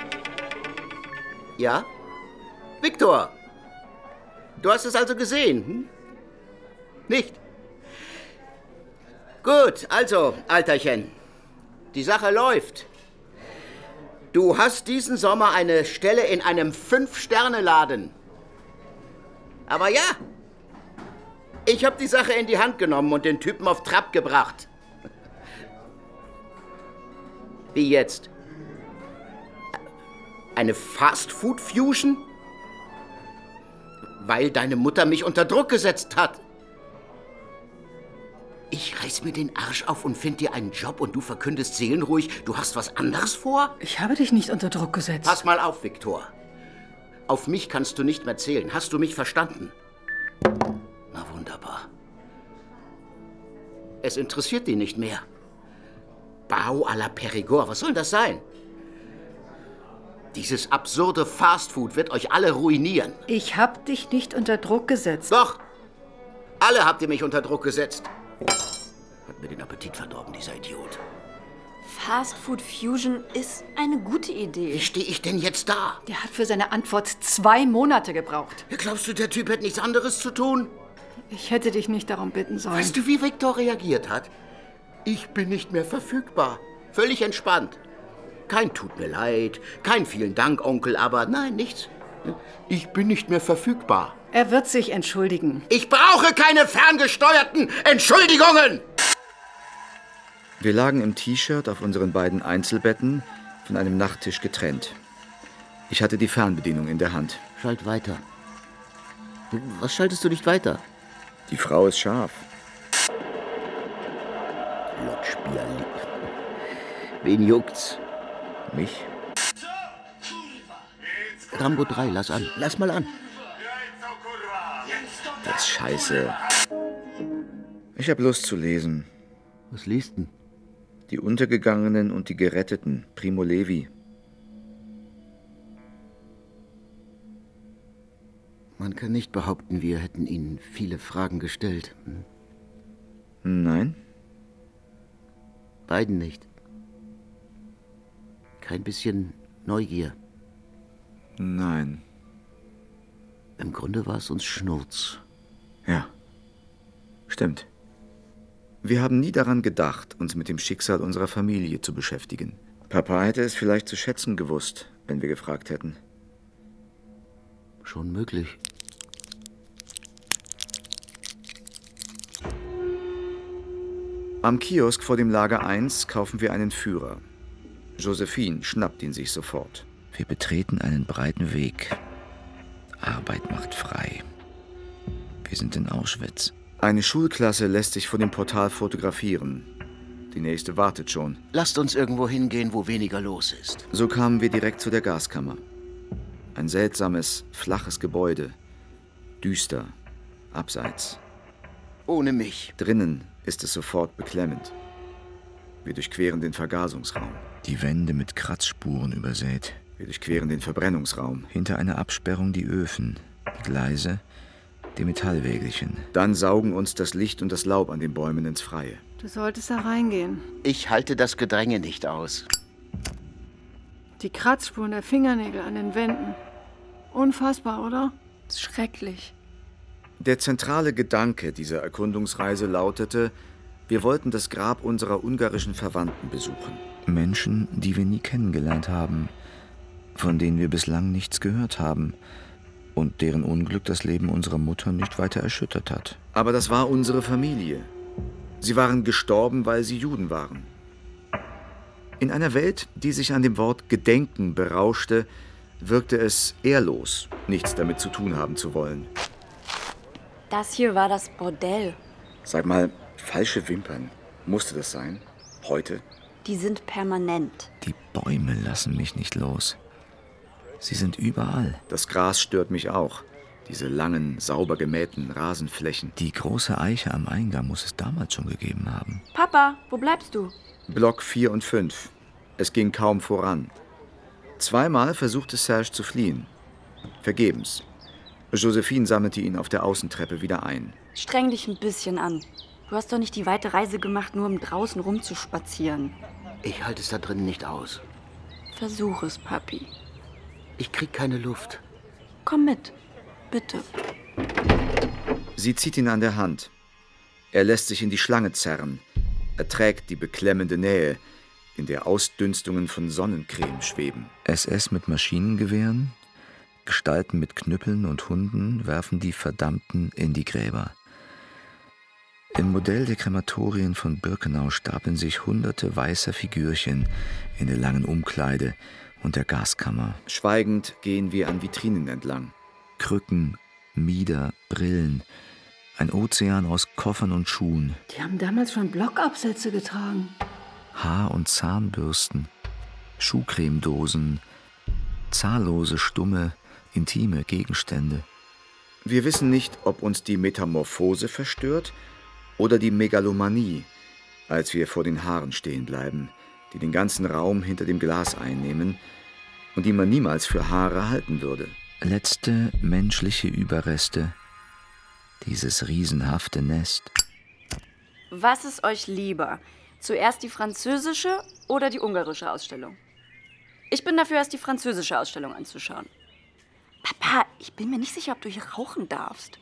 Speaker 7: Ja? Viktor, du hast es also gesehen, hm? Nicht? Gut, also, Alterchen. Die Sache läuft. Du hast diesen Sommer eine Stelle in einem Fünf-Sterne-Laden. Aber ja, ich habe die Sache in die Hand genommen und den Typen auf Trab gebracht. Wie jetzt? Eine Fast-Food-Fusion? Weil deine Mutter mich unter Druck gesetzt hat. Ich reiß mir den Arsch auf und find dir einen Job und du verkündest seelenruhig, du hast was anderes vor?
Speaker 9: Ich habe dich nicht unter Druck gesetzt.
Speaker 7: Pass mal auf, Viktor. Auf mich kannst du nicht mehr zählen. Hast du mich verstanden? Na wunderbar. Es interessiert dich nicht mehr. Bau à la Perigord, was soll das sein? Dieses absurde Fastfood wird euch alle ruinieren.
Speaker 9: Ich habe dich nicht unter Druck gesetzt.
Speaker 7: Doch. Alle habt ihr mich unter Druck gesetzt. Hat mir den Appetit verdorben, dieser Idiot.
Speaker 5: Fast Food Fusion ist eine gute Idee.
Speaker 7: Wie stehe ich denn jetzt da?
Speaker 9: Der hat für seine Antwort zwei Monate gebraucht.
Speaker 7: Glaubst du, der Typ hätte nichts anderes zu tun?
Speaker 9: Ich hätte dich nicht darum bitten sollen.
Speaker 7: Weißt du, wie Viktor reagiert hat? Ich bin nicht mehr verfügbar. Völlig entspannt. Kein tut mir leid, kein vielen Dank, Onkel, aber nein, nichts. Ich bin nicht mehr verfügbar.
Speaker 9: Er wird sich entschuldigen.
Speaker 7: Ich brauche keine ferngesteuerten Entschuldigungen!
Speaker 2: Wir lagen im T-Shirt auf unseren beiden Einzelbetten, von einem Nachttisch getrennt. Ich hatte die Fernbedienung in der Hand.
Speaker 7: Schalt weiter. Was schaltest du nicht weiter?
Speaker 2: Die Frau ist scharf.
Speaker 7: Lotschbierli. Wen juckt's?
Speaker 2: Mich?
Speaker 7: Rambo 3, lass an. Lass mal an.
Speaker 2: Das ist scheiße. Ich hab Lust zu lesen.
Speaker 7: Was liest denn?
Speaker 2: Die Untergegangenen und die Geretteten, Primo Levi.
Speaker 7: Man kann nicht behaupten, wir hätten Ihnen viele Fragen gestellt. Hm?
Speaker 2: Nein?
Speaker 7: Beiden nicht. Kein bisschen Neugier.
Speaker 2: Nein.
Speaker 7: Im Grunde war es uns Schnurz.
Speaker 2: Ja. Stimmt. Wir haben nie daran gedacht, uns mit dem Schicksal unserer Familie zu beschäftigen. Papa hätte es vielleicht zu schätzen gewusst, wenn wir gefragt hätten.
Speaker 7: Schon möglich.
Speaker 2: Am Kiosk vor dem Lager 1 kaufen wir einen Führer. Josephine schnappt ihn sich sofort. Wir betreten einen breiten Weg. Arbeit macht frei. Wir sind in Auschwitz. Eine Schulklasse lässt sich vor dem Portal fotografieren. Die nächste wartet schon.
Speaker 7: Lasst uns irgendwo hingehen, wo weniger los ist.
Speaker 2: So kamen wir direkt zu der Gaskammer. Ein seltsames, flaches Gebäude. Düster, abseits.
Speaker 7: Ohne mich.
Speaker 2: Drinnen ist es sofort beklemmend. Wir durchqueren den Vergasungsraum. Die Wände mit Kratzspuren übersät. Wir durchqueren den Verbrennungsraum. Hinter einer Absperrung die Öfen, die Gleise, die Metallwägelchen. Dann saugen uns das Licht und das Laub an den Bäumen ins Freie.
Speaker 9: Du solltest da reingehen.
Speaker 7: Ich halte das Gedränge nicht aus.
Speaker 9: Die Kratzspuren der Fingernägel an den Wänden. Unfassbar, oder?
Speaker 5: Schrecklich.
Speaker 2: Der zentrale Gedanke dieser Erkundungsreise lautete, wir wollten das Grab unserer ungarischen Verwandten besuchen. Menschen, die wir nie kennengelernt haben, von denen wir bislang nichts gehört haben und deren Unglück das Leben unserer Mutter nicht weiter erschüttert hat. Aber das war unsere Familie. Sie waren gestorben, weil sie Juden waren. In einer Welt, die sich an dem Wort Gedenken berauschte, wirkte es ehrlos, nichts damit zu tun haben zu wollen.
Speaker 5: Das hier war das Bordell.
Speaker 2: Sag mal, falsche Wimpern. Musste das sein? Heute?
Speaker 5: Die sind permanent.
Speaker 2: Die Bäume lassen mich nicht los. Sie sind überall. Das Gras stört mich auch. Diese langen, sauber gemähten Rasenflächen.
Speaker 1: Die große Eiche am Eingang muss es damals schon gegeben haben.
Speaker 5: Papa, wo bleibst du?
Speaker 2: Block 4 und 5. Es ging kaum voran. Zweimal versuchte Serge zu fliehen. Vergebens. Josephine sammelte ihn auf der Außentreppe wieder ein.
Speaker 5: Streng dich ein bisschen an. Du hast doch nicht die weite Reise gemacht, nur um draußen rumzuspazieren.
Speaker 7: Ich halte es da drinnen nicht aus.
Speaker 5: Versuch es, Papi.
Speaker 7: Ich krieg keine Luft.
Speaker 5: Komm mit. Bitte.
Speaker 2: Sie zieht ihn an der Hand. Er lässt sich in die Schlange zerren. Er trägt die beklemmende Nähe, in der Ausdünstungen von Sonnencreme schweben.
Speaker 1: SS mit Maschinengewehren, Gestalten mit Knüppeln und Hunden werfen die Verdammten in die Gräber. Im Modell der Krematorien von Birkenau stapeln sich hunderte weißer Figürchen in der langen Umkleide und der Gaskammer.
Speaker 2: Schweigend gehen wir an Vitrinen entlang.
Speaker 1: Krücken, Mieder, Brillen, ein Ozean aus Koffern und Schuhen,
Speaker 9: Die haben damals schon Blockabsätze getragen.
Speaker 1: Haar- und Zahnbürsten, Schuhcremedosen, zahllose, stumme, intime Gegenstände.
Speaker 2: Wir wissen nicht, ob uns die Metamorphose verstört oder die Megalomanie, als wir vor den Haaren stehen bleiben, die den ganzen Raum hinter dem Glas einnehmen und die man niemals für Haare halten würde.
Speaker 1: Letzte menschliche Überreste. Dieses riesenhafte Nest.
Speaker 5: Was ist euch lieber? Zuerst die französische oder die ungarische Ausstellung? Ich bin dafür, erst die französische Ausstellung anzuschauen. Papa, ich bin mir nicht sicher, ob du hier rauchen darfst.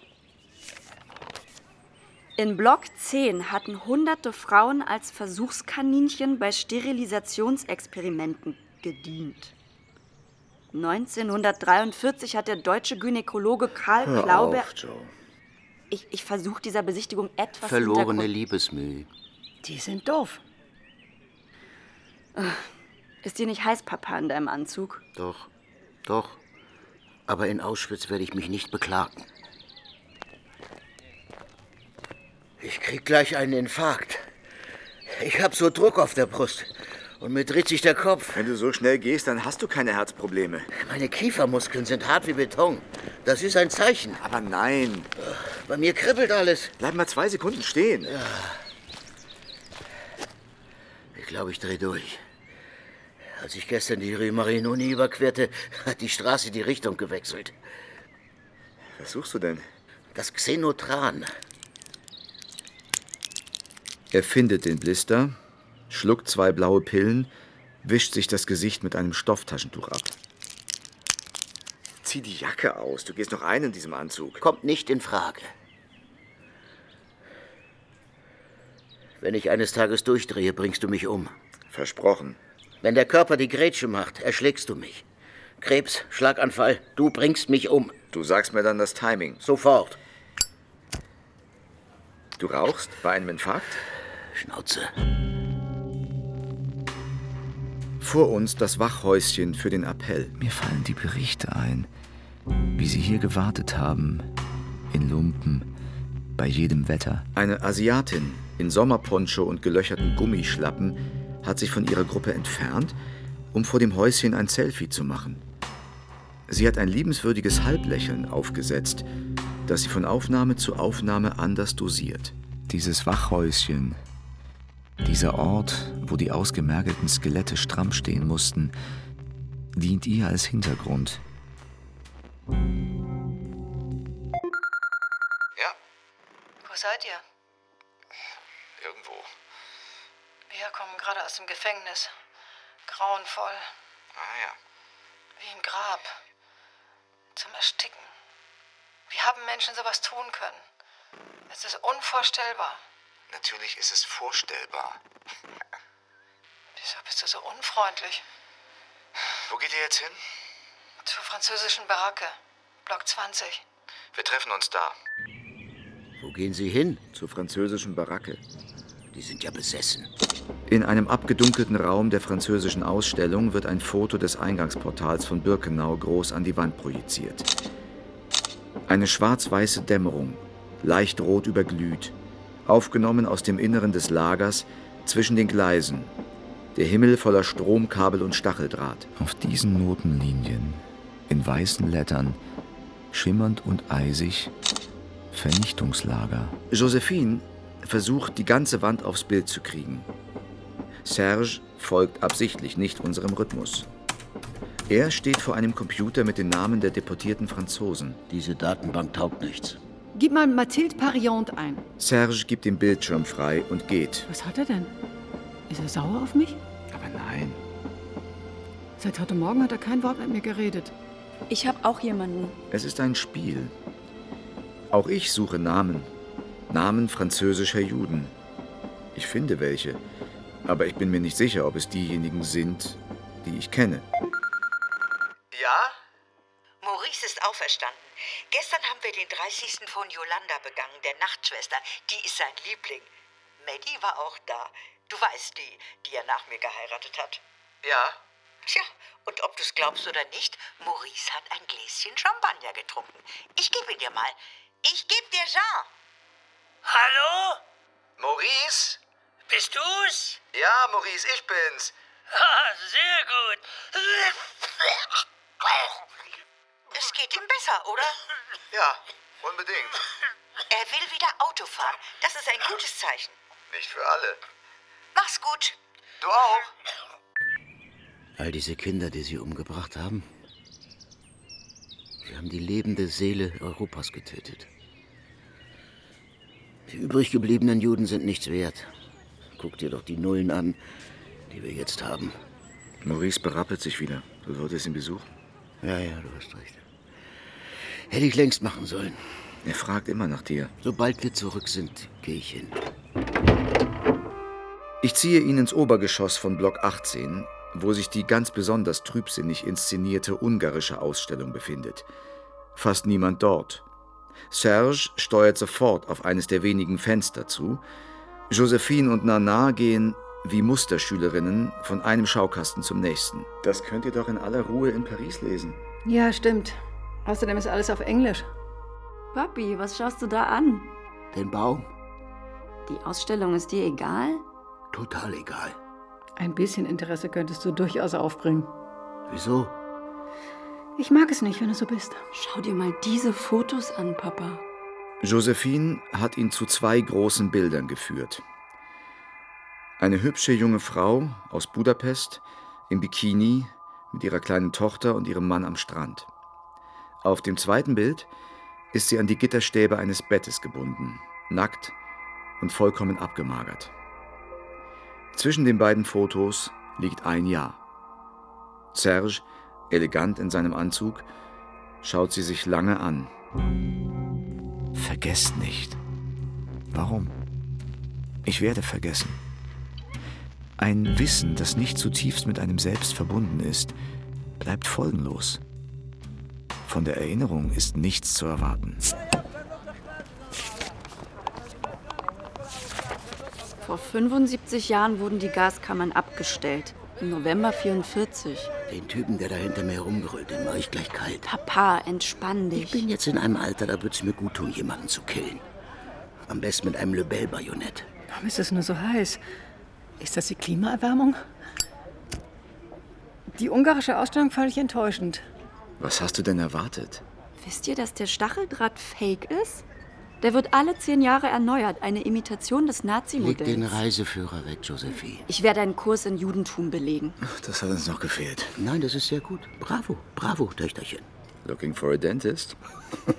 Speaker 5: In Block 10 hatten hunderte Frauen als Versuchskaninchen bei Sterilisationsexperimenten gedient. 1943 hat der deutsche Gynäkologe Karl
Speaker 7: Hör
Speaker 5: Klauber.
Speaker 7: auf, Joe.
Speaker 5: Ich, ich versuche dieser Besichtigung etwas
Speaker 7: Verlorene Liebesmüh.
Speaker 9: Die sind doof.
Speaker 5: Ist dir nicht heiß, Papa, in deinem Anzug?
Speaker 7: Doch, doch. Aber in Auschwitz werde ich mich nicht beklagen. Ich krieg gleich einen Infarkt. Ich hab so Druck auf der Brust. Und mir dreht sich der Kopf.
Speaker 2: Wenn du so schnell gehst, dann hast du keine Herzprobleme.
Speaker 7: Meine Kiefermuskeln sind hart wie Beton. Das ist ein Zeichen.
Speaker 2: Aber nein.
Speaker 7: Bei mir kribbelt alles.
Speaker 2: Bleib mal zwei Sekunden stehen.
Speaker 7: Ich glaube, ich drehe durch. Als ich gestern die Rue Marinoni überquerte, hat die Straße die Richtung gewechselt.
Speaker 2: Was suchst du denn?
Speaker 7: Das Xenotran.
Speaker 2: Er findet den Blister, schluckt zwei blaue Pillen, wischt sich das Gesicht mit einem Stofftaschentuch ab. Zieh die Jacke aus. Du gehst noch ein in diesem Anzug.
Speaker 7: Kommt nicht in Frage. Wenn ich eines Tages durchdrehe, bringst du mich um.
Speaker 2: Versprochen.
Speaker 7: Wenn der Körper die Grätsche macht, erschlägst du mich. Krebs, Schlaganfall, du bringst mich um.
Speaker 2: Du sagst mir dann das Timing.
Speaker 7: Sofort.
Speaker 2: Du rauchst bei einem Infarkt?
Speaker 7: Schnauze.
Speaker 2: Vor uns das Wachhäuschen für den Appell.
Speaker 1: Mir fallen die Berichte ein, wie sie hier gewartet haben, in Lumpen, bei jedem Wetter.
Speaker 2: Eine Asiatin in Sommerponcho und gelöcherten Gummischlappen hat sich von ihrer Gruppe entfernt, um vor dem Häuschen ein Selfie zu machen. Sie hat ein liebenswürdiges Halblächeln aufgesetzt, das sie von Aufnahme zu Aufnahme anders dosiert.
Speaker 1: Dieses Wachhäuschen, dieser Ort, wo die ausgemergelten Skelette stramm stehen mussten, dient ihr als Hintergrund.
Speaker 14: Ja,
Speaker 13: Wo seid ihr?
Speaker 14: irgendwo.
Speaker 13: Wir kommen gerade aus dem Gefängnis. Grauenvoll.
Speaker 14: Ah ja.
Speaker 13: Wie im Grab. Zum Ersticken. Wie haben Menschen sowas tun können? Es ist unvorstellbar.
Speaker 14: Natürlich ist es vorstellbar. *laughs*
Speaker 13: Wieso bist du so unfreundlich?
Speaker 14: Wo geht ihr jetzt hin?
Speaker 13: Zur französischen Baracke. Block 20.
Speaker 14: Wir treffen uns da.
Speaker 7: Wo gehen Sie hin?
Speaker 2: Zur französischen Baracke.
Speaker 7: Die sind ja besessen.
Speaker 2: In einem abgedunkelten Raum der französischen Ausstellung wird ein Foto des Eingangsportals von Birkenau groß an die Wand projiziert. Eine schwarz-weiße Dämmerung, leicht rot überglüht, aufgenommen aus dem Inneren des Lagers zwischen den Gleisen. Der Himmel voller Stromkabel und Stacheldraht.
Speaker 1: Auf diesen Notenlinien, in weißen Lettern, schimmernd und eisig, Vernichtungslager.
Speaker 2: Josephine versucht, die ganze Wand aufs Bild zu kriegen. Serge folgt absichtlich nicht unserem Rhythmus. Er steht vor einem Computer mit den Namen der deportierten Franzosen.
Speaker 7: Diese Datenbank taugt nichts.
Speaker 9: Gib mal Mathilde Parillante ein.
Speaker 2: Serge gibt den Bildschirm frei und geht.
Speaker 9: Was hat er denn? Ist er sauer auf mich?
Speaker 2: Aber nein.
Speaker 9: Seit heute Morgen hat er kein Wort mit mir geredet.
Speaker 5: Ich habe auch jemanden.
Speaker 2: Es ist ein Spiel. Auch ich suche Namen. Namen französischer Juden. Ich finde welche. Aber ich bin mir nicht sicher, ob es diejenigen sind, die ich kenne.
Speaker 6: Yolanda begangen, der Nachtschwester. Die ist sein Liebling. Maddie war auch da. Du weißt die, die er nach mir geheiratet hat.
Speaker 2: Ja.
Speaker 6: Tja, und ob du es glaubst oder nicht, Maurice hat ein Gläschen Champagner getrunken. Ich gebe ihn dir mal. Ich gebe dir Jean.
Speaker 16: Hallo?
Speaker 2: Maurice?
Speaker 16: Bist du's?
Speaker 2: Ja, Maurice, ich bin's. *laughs*
Speaker 16: Ah, sehr gut.
Speaker 6: Es geht ihm besser, oder?
Speaker 2: Ja, unbedingt.
Speaker 6: Er will wieder Auto fahren. Das ist ein gutes Zeichen.
Speaker 2: Nicht für alle.
Speaker 6: Mach's gut.
Speaker 2: Du auch.
Speaker 7: All diese Kinder, die sie umgebracht haben. Sie haben die lebende Seele Europas getötet. Die übrig gebliebenen Juden sind nichts wert. Guck dir doch die Nullen an, die wir jetzt haben.
Speaker 2: Maurice berappelt sich wieder. Du solltest ihn besuchen.
Speaker 7: Ja, ja, du hast recht. Hätte ich längst machen sollen.
Speaker 2: Er fragt immer nach dir.
Speaker 7: Sobald wir zurück sind, gehe ich hin.
Speaker 2: Ich ziehe ihn ins Obergeschoss von Block 18, wo sich die ganz besonders trübsinnig inszenierte ungarische Ausstellung befindet. Fast niemand dort. Serge steuert sofort auf eines der wenigen Fenster zu. Josephine und Nana gehen wie Musterschülerinnen von einem Schaukasten zum nächsten. Das könnt ihr doch in aller Ruhe in Paris lesen.
Speaker 9: Ja, stimmt. Außerdem ist alles auf Englisch.
Speaker 5: Papi, was schaust du da an?
Speaker 7: Den Baum?
Speaker 5: Die Ausstellung ist dir egal?
Speaker 7: Total egal.
Speaker 9: Ein bisschen Interesse könntest du durchaus aufbringen.
Speaker 7: Wieso?
Speaker 9: Ich mag es nicht, wenn du so bist.
Speaker 5: Schau dir mal diese Fotos an, Papa.
Speaker 2: Josephine hat ihn zu zwei großen Bildern geführt. Eine hübsche junge Frau aus Budapest im Bikini mit ihrer kleinen Tochter und ihrem Mann am Strand. Auf dem zweiten Bild ist sie an die Gitterstäbe eines Bettes gebunden, nackt und vollkommen abgemagert. Zwischen den beiden Fotos liegt ein Jahr. Serge, elegant in seinem Anzug, schaut sie sich lange an.
Speaker 1: Vergesst nicht. Warum? Ich werde vergessen. Ein Wissen, das nicht zutiefst mit einem selbst verbunden ist, bleibt folgenlos. Von der Erinnerung ist nichts zu erwarten.
Speaker 5: Vor 75 Jahren wurden die Gaskammern abgestellt. Im November 44.
Speaker 7: Den Typen, der da hinter mir herumgerollt, den mache ich gleich kalt.
Speaker 5: Papa, entspann dich.
Speaker 7: Ich bin jetzt in einem Alter, da würde es mir gut tun, jemanden zu killen. Am besten mit einem Lebel-Bajonett.
Speaker 9: Warum ist es nur so heiß? Ist das die Klimaerwärmung? Die ungarische Ausstellung fand ich enttäuschend.
Speaker 2: Was hast du denn erwartet?
Speaker 5: Wisst ihr, dass der Stacheldraht fake ist? Der wird alle zehn Jahre erneuert. Eine Imitation des
Speaker 7: Leg
Speaker 5: Nazi-Modells.
Speaker 7: den Reiseführer weg, Josephine.
Speaker 5: Ich werde einen Kurs in Judentum belegen.
Speaker 2: Das hat uns noch gefehlt.
Speaker 7: Nein, das ist sehr gut. Bravo, bravo, Töchterchen.
Speaker 2: Looking for a dentist?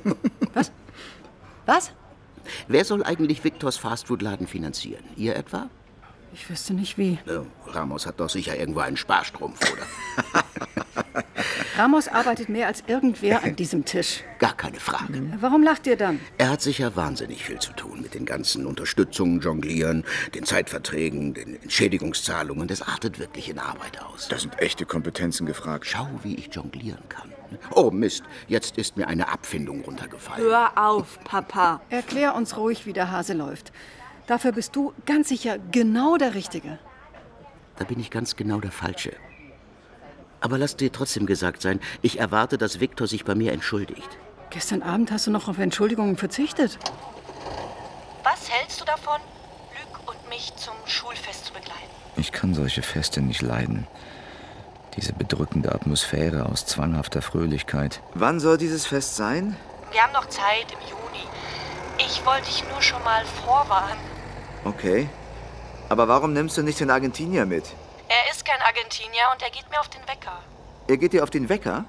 Speaker 2: *laughs*
Speaker 9: Was?
Speaker 7: Wer soll eigentlich Viktors Fastfood-Laden finanzieren? Ihr etwa?
Speaker 9: Ich wüsste nicht wie.
Speaker 7: Ja, Ramos hat doch sicher irgendwo einen Sparstrumpf, oder? *laughs*
Speaker 9: Ramos arbeitet mehr als irgendwer an diesem Tisch.
Speaker 7: Gar keine Frage.
Speaker 9: Warum lacht ihr dann?
Speaker 7: Er hat sicher wahnsinnig viel zu tun mit den ganzen Unterstützungen, Jonglieren, den Zeitverträgen, den Entschädigungszahlungen. Das artet wirklich in Arbeit aus.
Speaker 2: Da sind echte Kompetenzen gefragt.
Speaker 7: Schau, wie ich jonglieren kann. Oh Mist, jetzt ist mir eine Abfindung runtergefallen.
Speaker 5: Hör auf, Papa.
Speaker 9: Erklär uns ruhig, wie der Hase läuft. Dafür bist du ganz sicher genau der Richtige.
Speaker 7: Da bin ich ganz genau der Falsche. Aber lass dir trotzdem gesagt sein, ich erwarte, dass Viktor sich bei mir entschuldigt.
Speaker 9: Gestern Abend hast du noch auf Entschuldigungen verzichtet.
Speaker 11: Was hältst du davon, Lüg und mich zum Schulfest zu begleiten?
Speaker 1: Ich kann solche Feste nicht leiden. Diese bedrückende Atmosphäre aus zwanghafter Fröhlichkeit.
Speaker 2: Wann soll dieses Fest sein?
Speaker 12: Wir haben noch Zeit im Juni. Ich wollte dich nur schon mal vorwarnen.
Speaker 2: Okay. Aber warum nimmst du nicht den Argentinier mit?
Speaker 12: Er ist kein Argentinier und er geht mir auf den Wecker.
Speaker 2: Er geht dir auf den Wecker?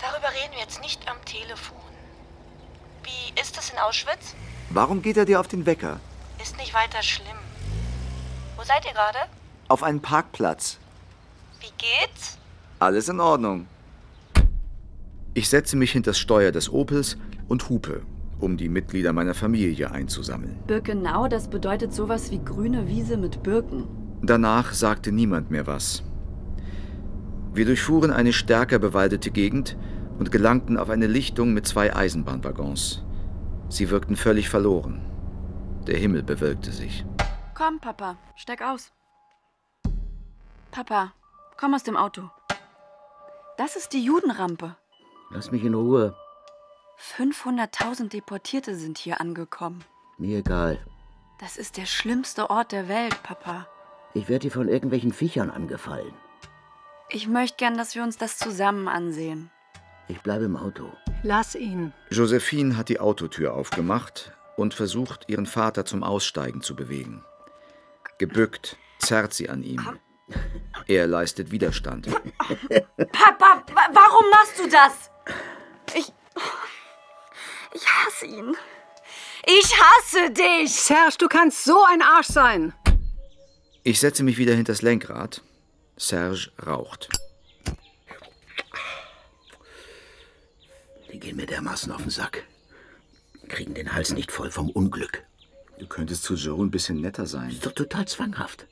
Speaker 12: Darüber reden wir jetzt nicht am Telefon. Wie ist es in Auschwitz?
Speaker 2: Warum geht er dir auf den Wecker?
Speaker 12: Ist nicht weiter schlimm. Wo seid ihr gerade?
Speaker 2: Auf einen Parkplatz.
Speaker 12: Wie geht's?
Speaker 2: Alles in Ordnung. Ich setze mich hinter das Steuer des Opels und hupe, um die Mitglieder meiner Familie einzusammeln.
Speaker 5: Birkenau, das bedeutet sowas wie grüne Wiese mit Birken.
Speaker 2: Danach sagte niemand mehr was. Wir durchfuhren eine stärker bewaldete Gegend und gelangten auf eine Lichtung mit zwei Eisenbahnwaggons. Sie wirkten völlig verloren. Der Himmel bewölkte sich.
Speaker 5: Komm, Papa, steig aus. Papa, komm aus dem Auto. Das ist die Judenrampe.
Speaker 7: Lass mich in Ruhe.
Speaker 5: 500.000 Deportierte sind hier angekommen.
Speaker 7: Mir egal.
Speaker 5: Das ist der schlimmste Ort der Welt, Papa.
Speaker 7: Ich werde hier von irgendwelchen Viechern angefallen.
Speaker 5: Ich möchte gern, dass wir uns das zusammen ansehen.
Speaker 7: Ich bleibe im Auto.
Speaker 9: Lass ihn.
Speaker 2: Josephine hat die Autotür aufgemacht und versucht, ihren Vater zum Aussteigen zu bewegen. Gebückt zerrt sie an ihm. Er leistet Widerstand.
Speaker 5: Papa, wa warum machst du das? Ich. Ich hasse ihn. Ich hasse dich!
Speaker 9: Serge, du kannst so ein Arsch sein.
Speaker 2: Ich setze mich wieder hinters Lenkrad. Serge raucht.
Speaker 7: Die gehen mir dermaßen auf den Sack. Kriegen den Hals nicht voll vom Unglück.
Speaker 2: Du könntest zu Joe ein bisschen netter sein.
Speaker 7: Ist doch total zwanghaft.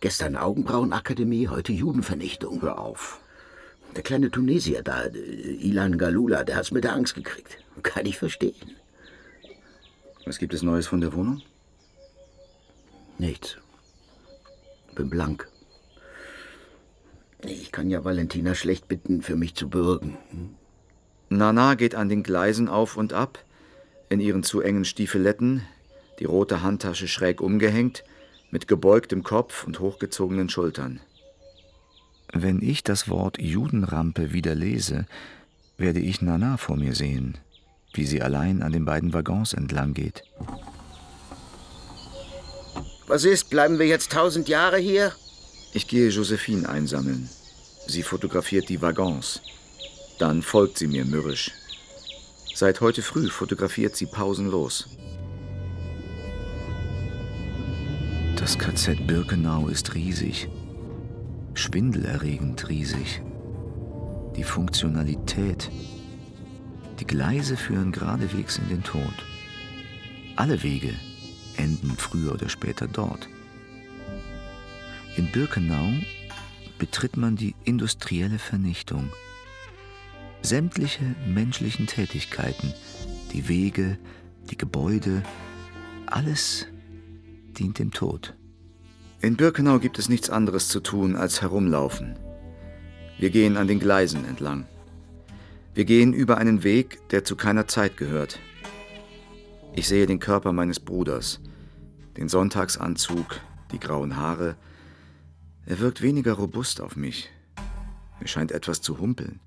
Speaker 7: Gestern Augenbrauenakademie, heute Judenvernichtung.
Speaker 2: Hör auf.
Speaker 7: Der kleine Tunesier da, Ilan Galula, der hat's mit der Angst gekriegt. Kann ich verstehen.
Speaker 2: Was gibt es Neues von der Wohnung?
Speaker 7: Nichts. Bin blank. Ich kann ja Valentina schlecht bitten, für mich zu bürgen.
Speaker 2: Nana geht an den Gleisen auf und ab, in ihren zu engen Stiefeletten, die rote Handtasche schräg umgehängt, mit gebeugtem Kopf und hochgezogenen Schultern.
Speaker 1: Wenn ich das Wort Judenrampe wieder lese, werde ich Nana vor mir sehen, wie sie allein an den beiden Waggons entlang geht.
Speaker 7: Was ist? Bleiben wir jetzt tausend Jahre hier?
Speaker 2: Ich gehe Josephine einsammeln. Sie fotografiert die Waggons. Dann folgt sie mir mürrisch. Seit heute früh fotografiert sie pausenlos.
Speaker 1: Das KZ Birkenau ist riesig. Schwindelerregend riesig. Die Funktionalität. Die Gleise führen geradewegs in den Tod. Alle Wege enden früher oder später dort. In Birkenau betritt man die industrielle Vernichtung. Sämtliche menschlichen Tätigkeiten, die Wege, die Gebäude, alles dient dem Tod.
Speaker 2: In Birkenau gibt es nichts anderes zu tun als herumlaufen. Wir gehen an den Gleisen entlang. Wir gehen über einen Weg, der zu keiner Zeit gehört. Ich sehe den Körper meines Bruders, den Sonntagsanzug, die grauen Haare. Er wirkt weniger robust auf mich. Er scheint etwas zu humpeln.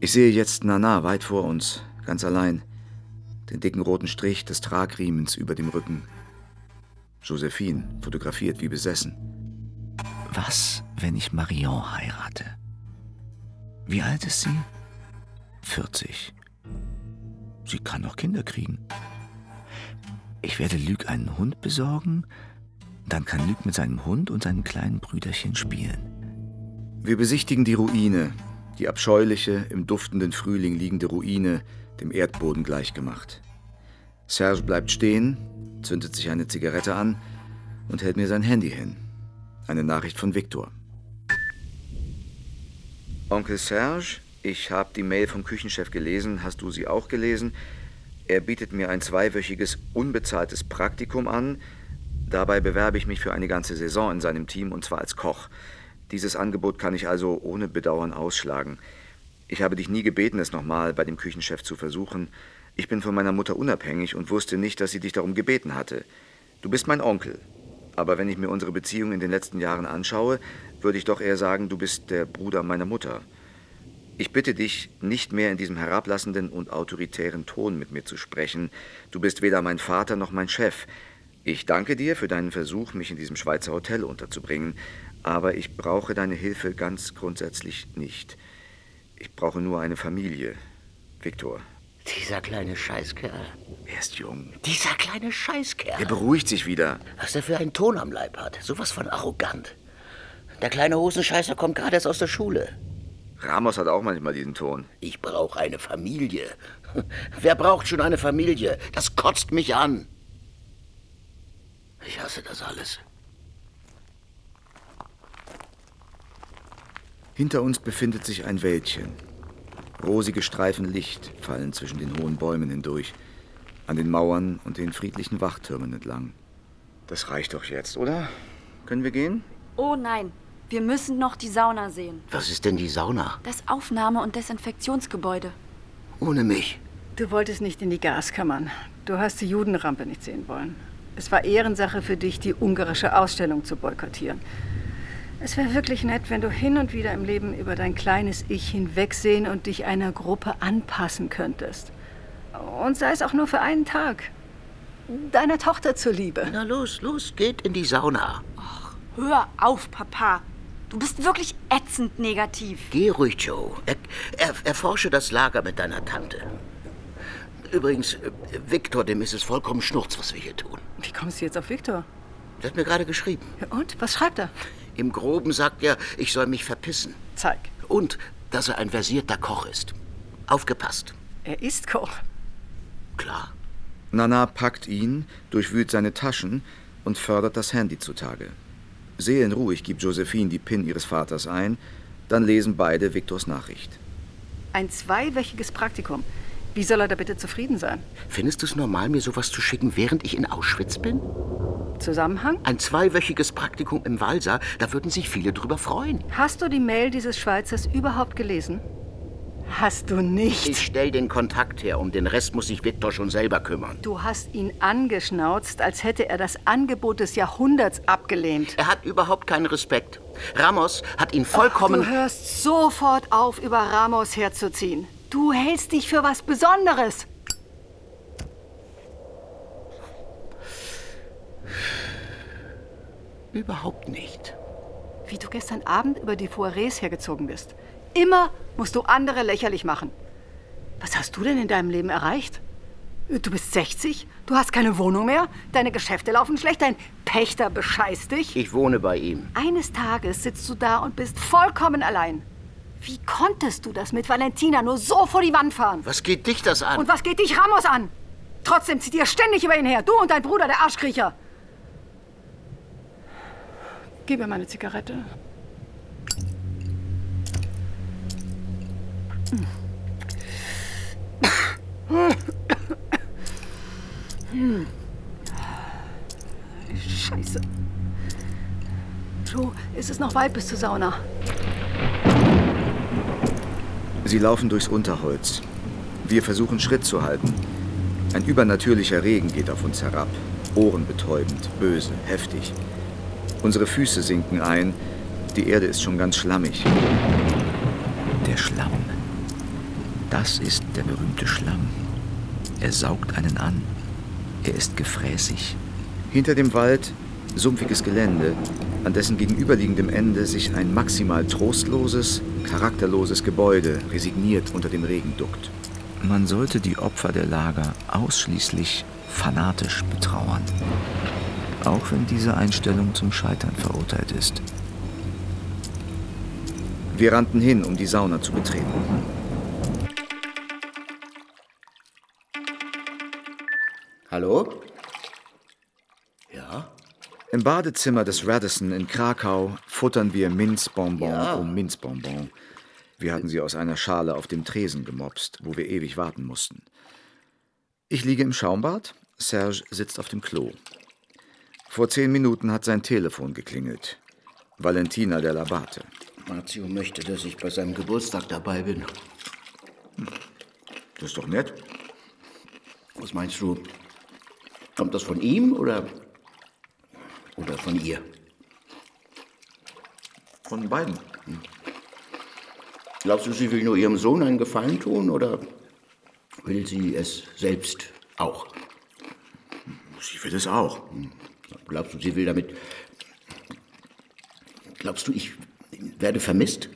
Speaker 2: Ich sehe jetzt Nana weit vor uns, ganz allein, den dicken roten Strich des Tragriemens über dem Rücken. Josephine fotografiert wie besessen.
Speaker 1: Was, wenn ich Marion heirate? Wie alt ist sie? 40. Sie kann noch Kinder kriegen. Ich werde Luc einen Hund besorgen, dann kann Luc mit seinem Hund und seinem kleinen Brüderchen spielen.
Speaker 2: Wir besichtigen die Ruine, die abscheuliche, im duftenden Frühling liegende Ruine, dem Erdboden gleichgemacht. Serge bleibt stehen, zündet sich eine Zigarette an und hält mir sein Handy hin. Eine Nachricht von Viktor. Onkel Serge, ich habe die Mail vom Küchenchef gelesen. Hast du sie auch gelesen? Er bietet mir ein zweiwöchiges unbezahltes Praktikum an. Dabei bewerbe ich mich für eine ganze Saison in seinem Team und zwar als Koch. Dieses Angebot kann ich also ohne Bedauern ausschlagen. Ich habe dich nie gebeten, es nochmal bei dem Küchenchef zu versuchen. Ich bin von meiner Mutter unabhängig und wusste nicht, dass sie dich darum gebeten hatte. Du bist mein Onkel. Aber wenn ich mir unsere Beziehung in den letzten Jahren anschaue, würde ich doch eher sagen, du bist der Bruder meiner Mutter. Ich bitte dich, nicht mehr in diesem herablassenden und autoritären Ton mit mir zu sprechen. Du bist weder mein Vater noch mein Chef. Ich danke dir für deinen Versuch, mich in diesem Schweizer Hotel unterzubringen, aber ich brauche deine Hilfe ganz grundsätzlich nicht. Ich brauche nur eine Familie. Viktor.
Speaker 7: Dieser kleine Scheißkerl.
Speaker 2: Er ist jung.
Speaker 7: Dieser kleine Scheißkerl.
Speaker 2: Er beruhigt sich wieder.
Speaker 7: Was er für einen Ton am Leib hat. Sowas von arrogant. Der kleine Hosenscheißer kommt gerade erst aus der Schule.
Speaker 2: Ramos hat auch manchmal diesen Ton.
Speaker 7: Ich brauche eine Familie. *laughs* Wer braucht schon eine Familie? Das kotzt mich an. Ich hasse das alles.
Speaker 2: Hinter uns befindet sich ein Wäldchen. Rosige Streifen Licht fallen zwischen den hohen Bäumen hindurch, an den Mauern und den friedlichen Wachtürmen entlang. Das reicht doch jetzt, oder? Können wir gehen?
Speaker 5: Oh nein, wir müssen noch die Sauna sehen.
Speaker 7: Was ist denn die Sauna?
Speaker 5: Das Aufnahme- und Desinfektionsgebäude.
Speaker 7: Ohne mich.
Speaker 9: Du wolltest nicht in die Gaskammern. Du hast die Judenrampe nicht sehen wollen. Es war Ehrensache für dich, die ungarische Ausstellung zu boykottieren. Es wäre wirklich nett, wenn du hin und wieder im Leben über dein kleines Ich hinwegsehen und dich einer Gruppe anpassen könntest. Und sei es auch nur für einen Tag. Deiner Tochter zuliebe.
Speaker 7: Na los, los, geht in die Sauna.
Speaker 5: Ach, hör auf, Papa. Du bist wirklich ätzend negativ.
Speaker 7: Geh ruhig, Joe. Er, er, erforsche das Lager mit deiner Tante. Übrigens, Viktor, dem ist es vollkommen schnurz, was wir hier tun.
Speaker 9: Wie kommst du jetzt auf Viktor?
Speaker 7: Der hat mir gerade geschrieben.
Speaker 9: Ja, und? Was schreibt er?
Speaker 7: Im Groben sagt er, ich soll mich verpissen.
Speaker 9: Zeig.
Speaker 7: Und, dass er ein versierter Koch ist. Aufgepasst.
Speaker 9: Er ist Koch.
Speaker 7: Klar.
Speaker 2: Nana packt ihn, durchwühlt seine Taschen und fördert das Handy zutage. Seelenruhig gibt Josephine die PIN ihres Vaters ein, dann lesen beide Viktors Nachricht.
Speaker 9: Ein zweiwöchiges Praktikum. Wie soll er da bitte zufrieden sein?
Speaker 7: Findest du es normal, mir sowas zu schicken, während ich in Auschwitz bin?
Speaker 9: Zusammenhang?
Speaker 7: Ein zweiwöchiges Praktikum im Walser, da würden sich viele drüber freuen.
Speaker 9: Hast du die Mail dieses Schweizers überhaupt gelesen? Hast du nicht?
Speaker 7: Ich stell den Kontakt her, um den Rest muss sich Viktor schon selber kümmern.
Speaker 9: Du hast ihn angeschnauzt, als hätte er das Angebot des Jahrhunderts abgelehnt.
Speaker 7: Er hat überhaupt keinen Respekt. Ramos hat ihn vollkommen...
Speaker 9: Ach, du hörst sofort auf, über Ramos herzuziehen. Du hältst dich für was Besonderes.
Speaker 7: Überhaupt nicht.
Speaker 9: Wie du gestern Abend über die Foires hergezogen bist. Immer musst du andere lächerlich machen. Was hast du denn in deinem Leben erreicht? Du bist 60, du hast keine Wohnung mehr, deine Geschäfte laufen schlecht, dein Pächter bescheißt dich.
Speaker 7: Ich wohne bei ihm.
Speaker 9: Eines Tages sitzt du da und bist vollkommen allein. Wie konntest du das mit Valentina nur so vor die Wand fahren?
Speaker 7: Was geht dich das an?
Speaker 9: Und was geht dich Ramos an? Trotzdem zieht ihr ständig über ihn her, du und dein Bruder, der Arschkriecher. Gib mir meine Zigarette. Scheiße. Joe, ist es noch weit bis zur Sauna?
Speaker 2: Sie laufen durchs Unterholz. Wir versuchen Schritt zu halten. Ein übernatürlicher Regen geht auf uns herab. Ohrenbetäubend, böse, heftig. Unsere Füße sinken ein. Die Erde ist schon ganz schlammig. Der Schlamm. Das ist der berühmte Schlamm. Er saugt einen an. Er ist gefräßig. Hinter dem Wald sumpfiges Gelände, an dessen gegenüberliegendem Ende sich ein maximal trostloses, charakterloses Gebäude resigniert unter dem Regen duckt. Man sollte die Opfer der Lager ausschließlich fanatisch betrauern, auch wenn diese Einstellung zum Scheitern verurteilt ist. Wir rannten hin, um die Sauna zu betreten.
Speaker 7: Hallo? Ja?
Speaker 2: Im Badezimmer des Radisson in Krakau futtern wir Minzbonbon
Speaker 7: Ja.
Speaker 2: um Minzbonbon. Wir hatten sie aus einer Schale auf dem Tresen gemopst, wo wir ewig warten mussten. Ich liege im Schaumbad, Serge sitzt auf dem Klo. Vor zehn Minuten hat sein Telefon geklingelt. Valentina der Labate.
Speaker 7: Marzio möchte, dass ich bei seinem Geburtstag dabei bin.
Speaker 2: Das ist doch nett.
Speaker 7: Was meinst du? Kommt das von ihm oder, oder von ihr?
Speaker 17: Von beiden.
Speaker 7: Glaubst du, sie will nur ihrem Sohn einen Gefallen tun oder will sie es selbst auch?
Speaker 17: Sie will es auch.
Speaker 7: Glaubst du, sie will damit. Glaubst du, ich werde vermisst?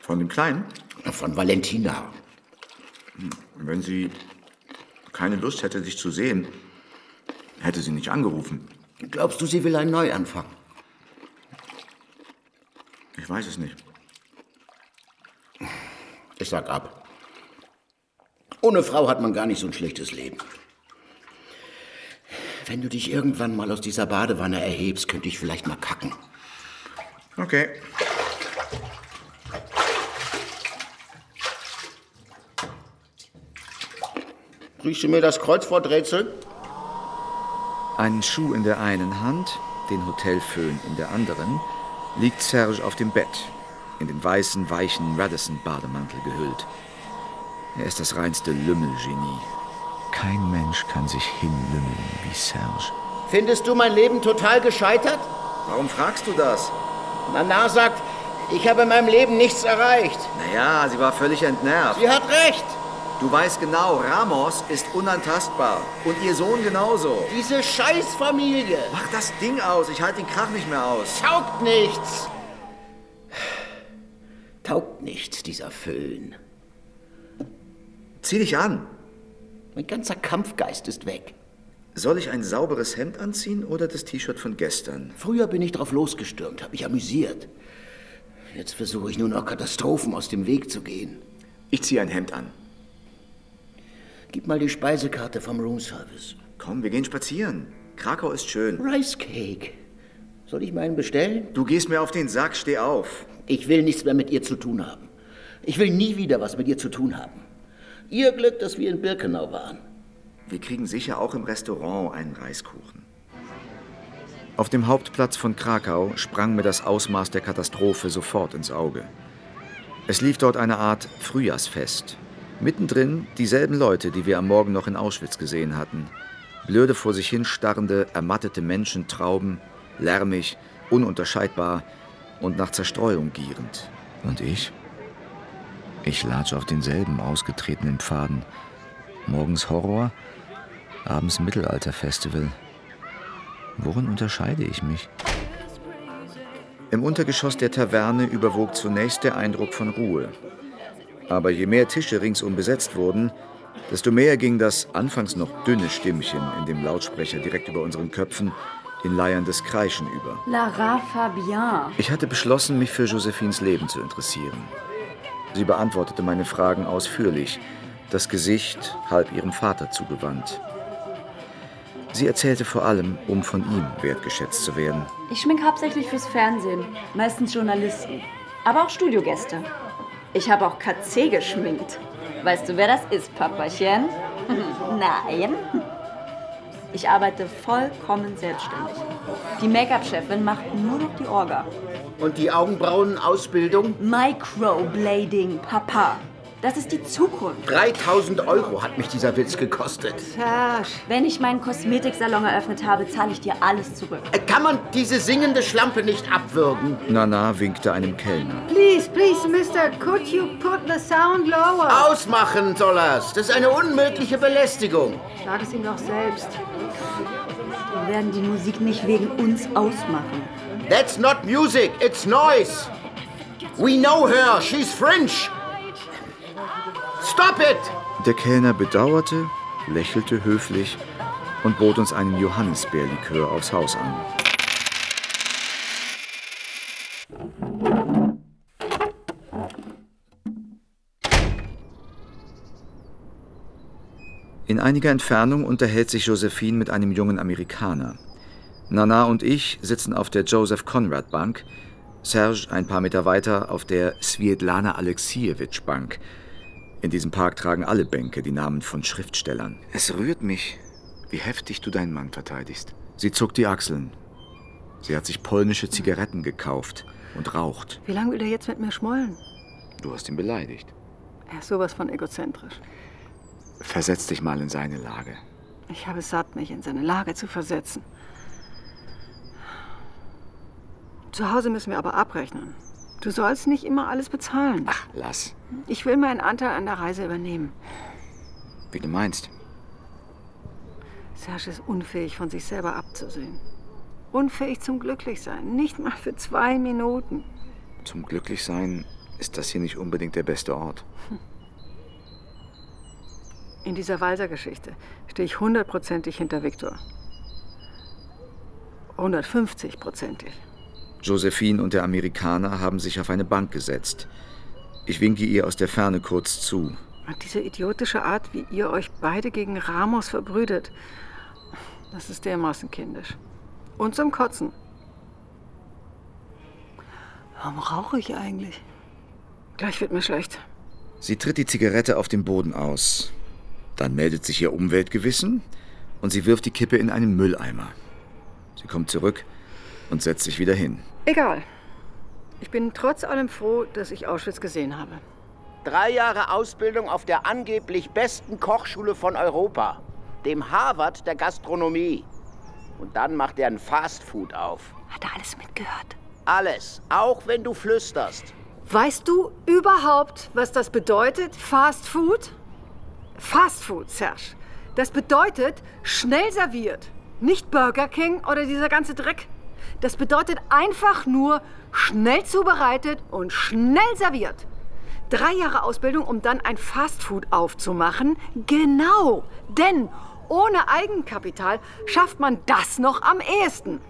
Speaker 17: Von dem Kleinen?
Speaker 7: Von Valentina.
Speaker 17: Wenn sie keine Lust hätte, dich zu sehen, hätte sie nicht angerufen.
Speaker 7: Glaubst du, sie will einen Neuanfang?
Speaker 17: Ich weiß es nicht.
Speaker 7: Ich sag ab. Ohne Frau hat man gar nicht so ein schlechtes Leben. Wenn du dich irgendwann mal aus dieser Badewanne erhebst, könnte ich vielleicht mal kacken.
Speaker 17: Okay.
Speaker 7: Riechst du mir das Kreuzworträtsel?
Speaker 2: Einen Schuh in der einen Hand, den Hotelföhn in der anderen, liegt Serge auf dem Bett, in den weißen, weichen Radisson-Bademantel gehüllt. Er ist das reinste Lümmelgenie. Kein Mensch kann sich hinlümmeln wie Serge.
Speaker 7: Findest du mein Leben total gescheitert?
Speaker 17: Warum fragst du das?
Speaker 7: Nana sagt, ich habe in meinem Leben nichts erreicht.
Speaker 17: Naja, sie war völlig entnervt.
Speaker 7: Sie hat recht.
Speaker 17: Du weißt genau, Ramos ist unantastbar. Und ihr Sohn genauso.
Speaker 7: Diese Scheißfamilie.
Speaker 17: Mach das Ding aus. Ich halte den Krach nicht mehr aus.
Speaker 7: Taugt nichts. Taugt nichts, dieser Föhn.
Speaker 17: Zieh dich an.
Speaker 7: Mein ganzer Kampfgeist ist weg.
Speaker 17: Soll ich ein sauberes Hemd anziehen oder das T-Shirt von gestern?
Speaker 7: Früher bin ich drauf losgestürmt, habe mich amüsiert. Jetzt versuche ich nur noch Katastrophen aus dem Weg zu gehen.
Speaker 17: Ich ziehe ein Hemd an.
Speaker 7: Gib mal die Speisekarte vom Roomservice.
Speaker 17: Komm, wir gehen spazieren. Krakau ist schön.
Speaker 7: Rice Cake. Soll ich meinen bestellen?
Speaker 17: Du gehst mir auf den Sack, steh auf.
Speaker 7: Ich will nichts mehr mit ihr zu tun haben. Ich will nie wieder was mit ihr zu tun haben. Ihr Glück, dass wir in Birkenau waren.
Speaker 17: Wir kriegen sicher auch im Restaurant einen Reiskuchen.
Speaker 2: Auf dem Hauptplatz von Krakau sprang mir das Ausmaß der Katastrophe sofort ins Auge. Es lief dort eine Art Frühjahrsfest. Mittendrin dieselben Leute, die wir am Morgen noch in Auschwitz gesehen hatten. Blöde vor sich hin starrende, ermattete Menschentrauben, lärmig, ununterscheidbar und nach Zerstreuung gierend. Und ich? Ich latsche auf denselben ausgetretenen Pfaden. Morgens Horror, abends Mittelalterfestival. Worin unterscheide ich mich? Im Untergeschoss der Taverne überwog zunächst der Eindruck von Ruhe. Aber je mehr Tische ringsum besetzt wurden, desto mehr ging das anfangs noch dünne Stimmchen in dem Lautsprecher direkt über unseren Köpfen in leierndes Kreischen über.
Speaker 5: Lara Fabien.
Speaker 2: Ich hatte beschlossen, mich für Josephines Leben zu interessieren. Sie beantwortete meine Fragen ausführlich, das Gesicht halb ihrem Vater zugewandt. Sie erzählte vor allem, um von ihm wertgeschätzt zu werden.
Speaker 5: Ich schmink hauptsächlich fürs Fernsehen, meistens Journalisten, aber auch Studiogäste. Ich habe auch KC geschminkt. Weißt du, wer das ist, Papachen? *laughs* Nein. Ich arbeite vollkommen selbstständig. Die Make-up-Chefin macht nur noch die Orga.
Speaker 7: Und die Augenbrauenausbildung?
Speaker 5: Microblading, Papa. Das ist die Zukunft.
Speaker 7: 3000 Euro hat mich dieser Witz gekostet.
Speaker 5: Serge. Wenn ich meinen Kosmetiksalon eröffnet habe, zahle ich dir alles zurück.
Speaker 7: Kann man diese singende Schlampe nicht abwürgen?
Speaker 2: Nana winkte einem Kellner.
Speaker 9: Please, please, Mister, could you put the sound lower?
Speaker 7: Ausmachen soll er's. Das ist eine unmögliche Belästigung.
Speaker 9: Sag es ihm doch selbst.
Speaker 5: Wir werden die Musik nicht wegen uns ausmachen.
Speaker 7: That's not music, it's noise. We know her, she's French. Stop it!
Speaker 2: Der Kellner bedauerte, lächelte höflich und bot uns einen Johannisbeerlikör aufs Haus an. In einiger Entfernung unterhält sich Josephine mit einem jungen Amerikaner. Nana und ich sitzen auf der Joseph Conrad Bank, Serge ein paar Meter weiter auf der Svietlana Alexievich Bank. In diesem Park tragen alle Bänke die Namen von Schriftstellern. Es rührt mich, wie heftig du deinen Mann verteidigst. Sie zuckt die Achseln. Sie hat sich polnische Zigaretten gekauft und raucht.
Speaker 9: Wie lange will er jetzt mit mir schmollen?
Speaker 2: Du hast ihn beleidigt.
Speaker 9: Er ist sowas von egozentrisch.
Speaker 2: Versetz dich mal in seine Lage.
Speaker 9: Ich habe es satt, mich in seine Lage zu versetzen. Zu Hause müssen wir aber abrechnen. Du sollst nicht immer alles bezahlen.
Speaker 2: Ach, lass.
Speaker 9: Ich will meinen Anteil an der Reise übernehmen.
Speaker 2: Wie du meinst.
Speaker 9: Serge ist unfähig, von sich selber abzusehen. Unfähig zum Glücklichsein. Nicht mal für zwei Minuten.
Speaker 2: Zum Glücklichsein ist das hier nicht unbedingt der beste Ort.
Speaker 9: In dieser Walser-Geschichte stehe ich hundertprozentig hinter Viktor. 150-prozentig.
Speaker 2: Josephine und der Amerikaner haben sich auf eine Bank gesetzt. Ich winke ihr aus der Ferne kurz zu.
Speaker 9: Diese idiotische Art, wie ihr euch beide gegen Ramos verbrüdet, das ist dermaßen kindisch. Und zum Kotzen. Warum rauche ich eigentlich? Gleich wird mir schlecht.
Speaker 2: Sie tritt die Zigarette auf dem Boden aus. Dann meldet sich ihr Umweltgewissen und sie wirft die Kippe in einen Mülleimer. Sie kommt zurück und setzt sich wieder hin.
Speaker 9: Egal. Ich bin trotz allem froh, dass ich Auschwitz gesehen habe.
Speaker 7: Drei Jahre Ausbildung auf der angeblich besten Kochschule von Europa, dem Harvard der Gastronomie. Und dann macht er ein Fastfood auf.
Speaker 11: Hat er alles mitgehört?
Speaker 7: Alles, auch wenn du flüsterst.
Speaker 9: Weißt du überhaupt, was das bedeutet, Fast Food? Fast Food, Serge. Das bedeutet schnell serviert. Nicht Burger King oder dieser ganze Dreck. Das bedeutet einfach nur schnell zubereitet und schnell serviert. Drei Jahre Ausbildung, um dann ein Fastfood aufzumachen? Genau, denn ohne Eigenkapital schafft man das noch am ehesten.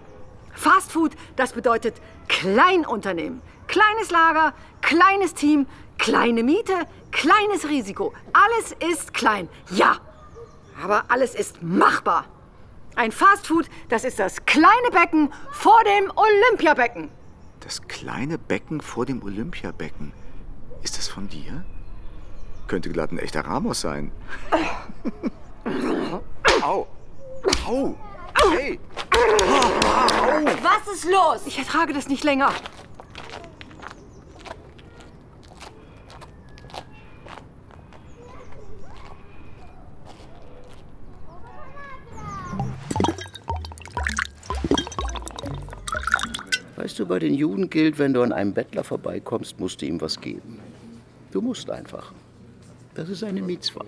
Speaker 9: Fastfood, das bedeutet Kleinunternehmen. Kleines Lager, kleines Team, kleine Miete, kleines Risiko. Alles ist klein, ja. Aber alles ist machbar. Ein Fastfood, das ist das kleine Becken vor dem Olympiabecken.
Speaker 2: Das kleine Becken vor dem Olympiabecken. Ist das von dir? Könnte glatt ein echter Ramos sein. *laughs* Au! Au! Hey!
Speaker 9: Was ist los? Ich ertrage das nicht länger.
Speaker 7: Weißt du, bei den Juden gilt, wenn du an einem Bettler vorbeikommst, musst du ihm was geben. Du musst einfach. Das ist eine Mitzwa.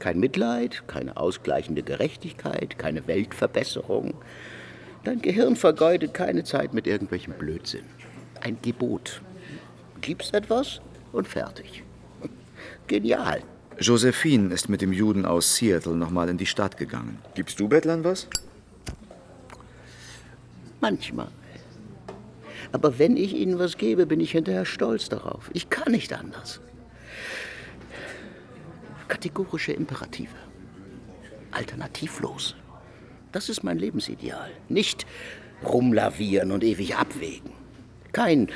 Speaker 7: Kein Mitleid, keine ausgleichende Gerechtigkeit, keine Weltverbesserung. Dein Gehirn vergeudet keine Zeit mit irgendwelchem Blödsinn. Ein Gebot. Gibst etwas und fertig. Genial.
Speaker 2: Josephine ist mit dem Juden aus Seattle nochmal in die Stadt gegangen. Gibst du Bettlern was?
Speaker 7: Manchmal. Aber wenn ich ihnen was gebe, bin ich hinterher stolz darauf. Ich kann nicht anders. Kategorische Imperative. Alternativlos. Das ist mein Lebensideal. Nicht rumlavieren und ewig abwägen. Kein,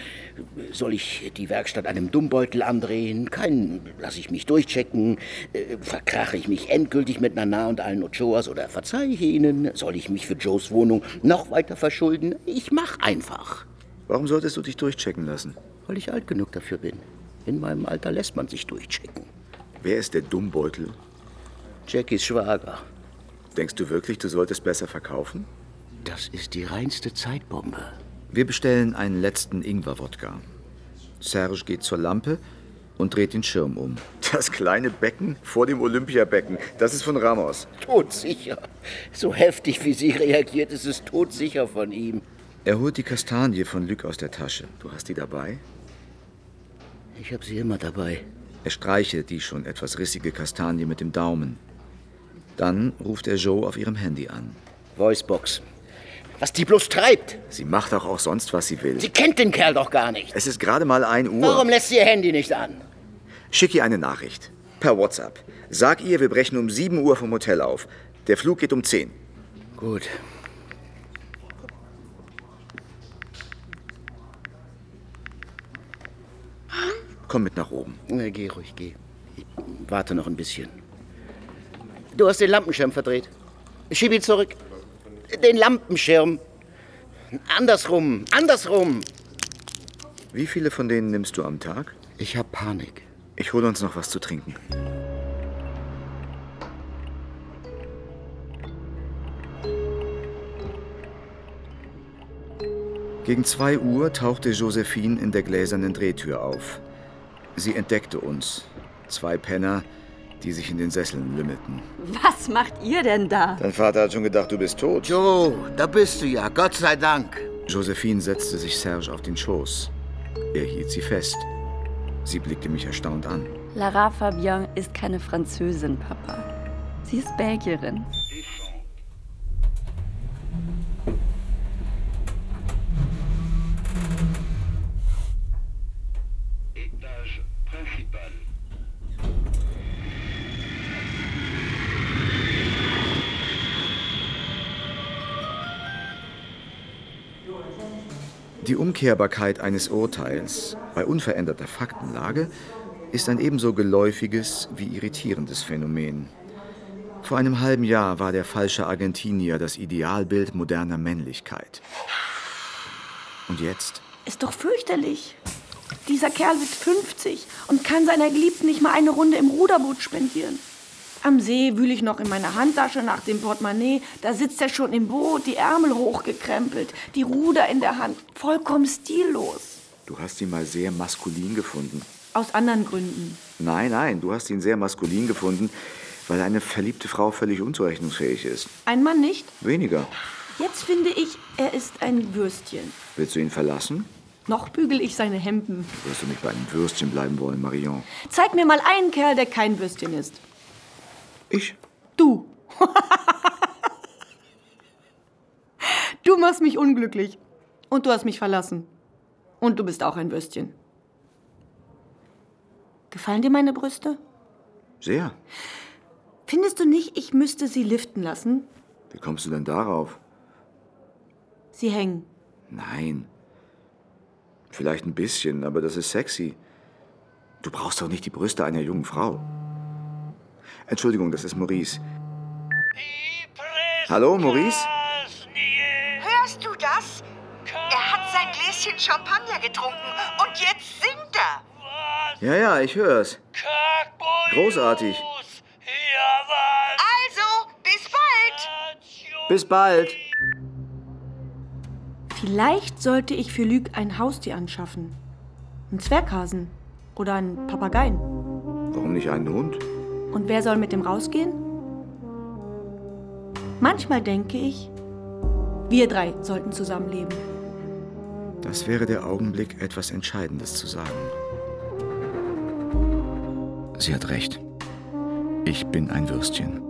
Speaker 7: soll ich die Werkstatt einem Dummbeutel andrehen? Kein, lasse ich mich durchchecken? Äh, verkrache ich mich endgültig mit Nana und allen Ochoas oder verzeihe ich ihnen? Soll ich mich für Joes Wohnung noch weiter verschulden? Ich mach einfach.
Speaker 2: Warum solltest du dich durchchecken lassen?
Speaker 7: Weil ich alt genug dafür bin. In meinem Alter lässt man sich durchchecken.
Speaker 2: Wer ist der Dummbeutel?
Speaker 7: Jackies Schwager.
Speaker 2: Denkst du wirklich, du solltest besser verkaufen?
Speaker 7: Das ist die reinste Zeitbombe.
Speaker 2: Wir bestellen einen letzten Ingwer-Wodka. Serge geht zur Lampe und dreht den Schirm um. Das kleine Becken vor dem Olympiabecken, das ist von Ramos.
Speaker 7: Todsicher. So heftig, wie sie reagiert, ist es todsicher von ihm.
Speaker 2: Er holt die Kastanie von Luc aus der Tasche. Du hast die dabei?
Speaker 7: Ich habe sie immer dabei.
Speaker 2: Er streichelt die schon etwas rissige Kastanie mit dem Daumen. Dann ruft er Joe auf ihrem Handy an.
Speaker 7: Voicebox. Was die bloß treibt.
Speaker 2: Sie macht doch auch sonst, was sie will.
Speaker 7: Sie kennt den Kerl doch gar nicht.
Speaker 2: Es ist gerade mal 1 Uhr.
Speaker 7: Warum lässt sie ihr Handy nicht an?
Speaker 2: Schick ihr eine Nachricht. Per WhatsApp. Sag ihr, wir brechen um 7 Uhr vom Hotel auf. Der Flug geht um 10.
Speaker 7: Gut.
Speaker 2: Komm mit nach oben.
Speaker 7: Na, geh ruhig, geh. Ich warte noch ein bisschen. Du hast den Lampenschirm verdreht. Schieb ihn zurück. Den Lampenschirm. Andersrum, andersrum.
Speaker 2: Wie viele von denen nimmst du am Tag?
Speaker 7: Ich hab Panik.
Speaker 2: Ich hole uns noch was zu trinken. Gegen zwei Uhr tauchte Josephine in der gläsernen Drehtür auf. Sie entdeckte uns. Zwei Penner, die sich in den Sesseln lümmelten.
Speaker 5: Was macht ihr denn da?
Speaker 2: Dein Vater hat schon gedacht, du bist tot.
Speaker 7: Joe, da bist du ja, Gott sei Dank.
Speaker 2: Josephine setzte sich Serge auf den Schoß. Er hielt sie fest. Sie blickte mich erstaunt an.
Speaker 5: Lara Fabian ist keine Französin, Papa. Sie ist Belgierin.
Speaker 2: Die Umkehrbarkeit eines Urteils bei unveränderter Faktenlage ist ein ebenso geläufiges wie irritierendes Phänomen. Vor einem halben Jahr war der falsche Argentinier das Idealbild moderner Männlichkeit. Und jetzt?
Speaker 12: Ist doch fürchterlich. Dieser Kerl wird 50 und kann seiner Geliebten nicht mal eine Runde im Ruderboot spendieren. Am See wühle ich noch in meiner Handtasche nach dem Portemonnaie. Da sitzt er schon im Boot, die Ärmel hochgekrempelt, die Ruder in der Hand. Vollkommen stillos.
Speaker 2: Du hast ihn mal sehr maskulin gefunden.
Speaker 12: Aus anderen Gründen.
Speaker 2: Nein, nein, du hast ihn sehr maskulin gefunden, weil eine verliebte Frau völlig unzurechnungsfähig ist.
Speaker 12: Ein Mann nicht?
Speaker 2: Weniger.
Speaker 12: Jetzt finde ich, er ist ein Würstchen.
Speaker 2: Willst du ihn verlassen?
Speaker 12: Noch bügel ich seine Hemden.
Speaker 2: Wirst du nicht bei einem Würstchen bleiben wollen, Marion?
Speaker 12: Zeig mir mal einen Kerl, der kein Würstchen ist.
Speaker 2: Ich?
Speaker 12: Du. *laughs* du machst mich unglücklich. Und du hast mich verlassen. Und du bist auch ein Würstchen. Gefallen dir meine Brüste?
Speaker 2: Sehr.
Speaker 12: Findest du nicht, ich müsste sie liften lassen?
Speaker 2: Wie kommst du denn darauf?
Speaker 12: Sie hängen.
Speaker 2: Nein. Vielleicht ein bisschen, aber das ist sexy. Du brauchst doch nicht die Brüste einer jungen Frau. Entschuldigung, das ist Maurice. Hallo, Maurice?
Speaker 6: Hörst du das? Er hat sein Gläschen Champagner getrunken und jetzt singt er.
Speaker 2: Ja, ja, ich hör's. Großartig.
Speaker 6: Also, bis bald.
Speaker 2: Bis bald.
Speaker 12: Vielleicht sollte ich für Lüg ein Haustier anschaffen. Ein Zwerghasen oder einen Papageien.
Speaker 2: Warum nicht einen Hund?
Speaker 12: Und wer soll mit dem rausgehen? Manchmal denke ich, wir drei sollten zusammenleben.
Speaker 2: Das wäre der Augenblick, etwas Entscheidendes zu sagen. Sie hat recht. Ich bin ein Würstchen.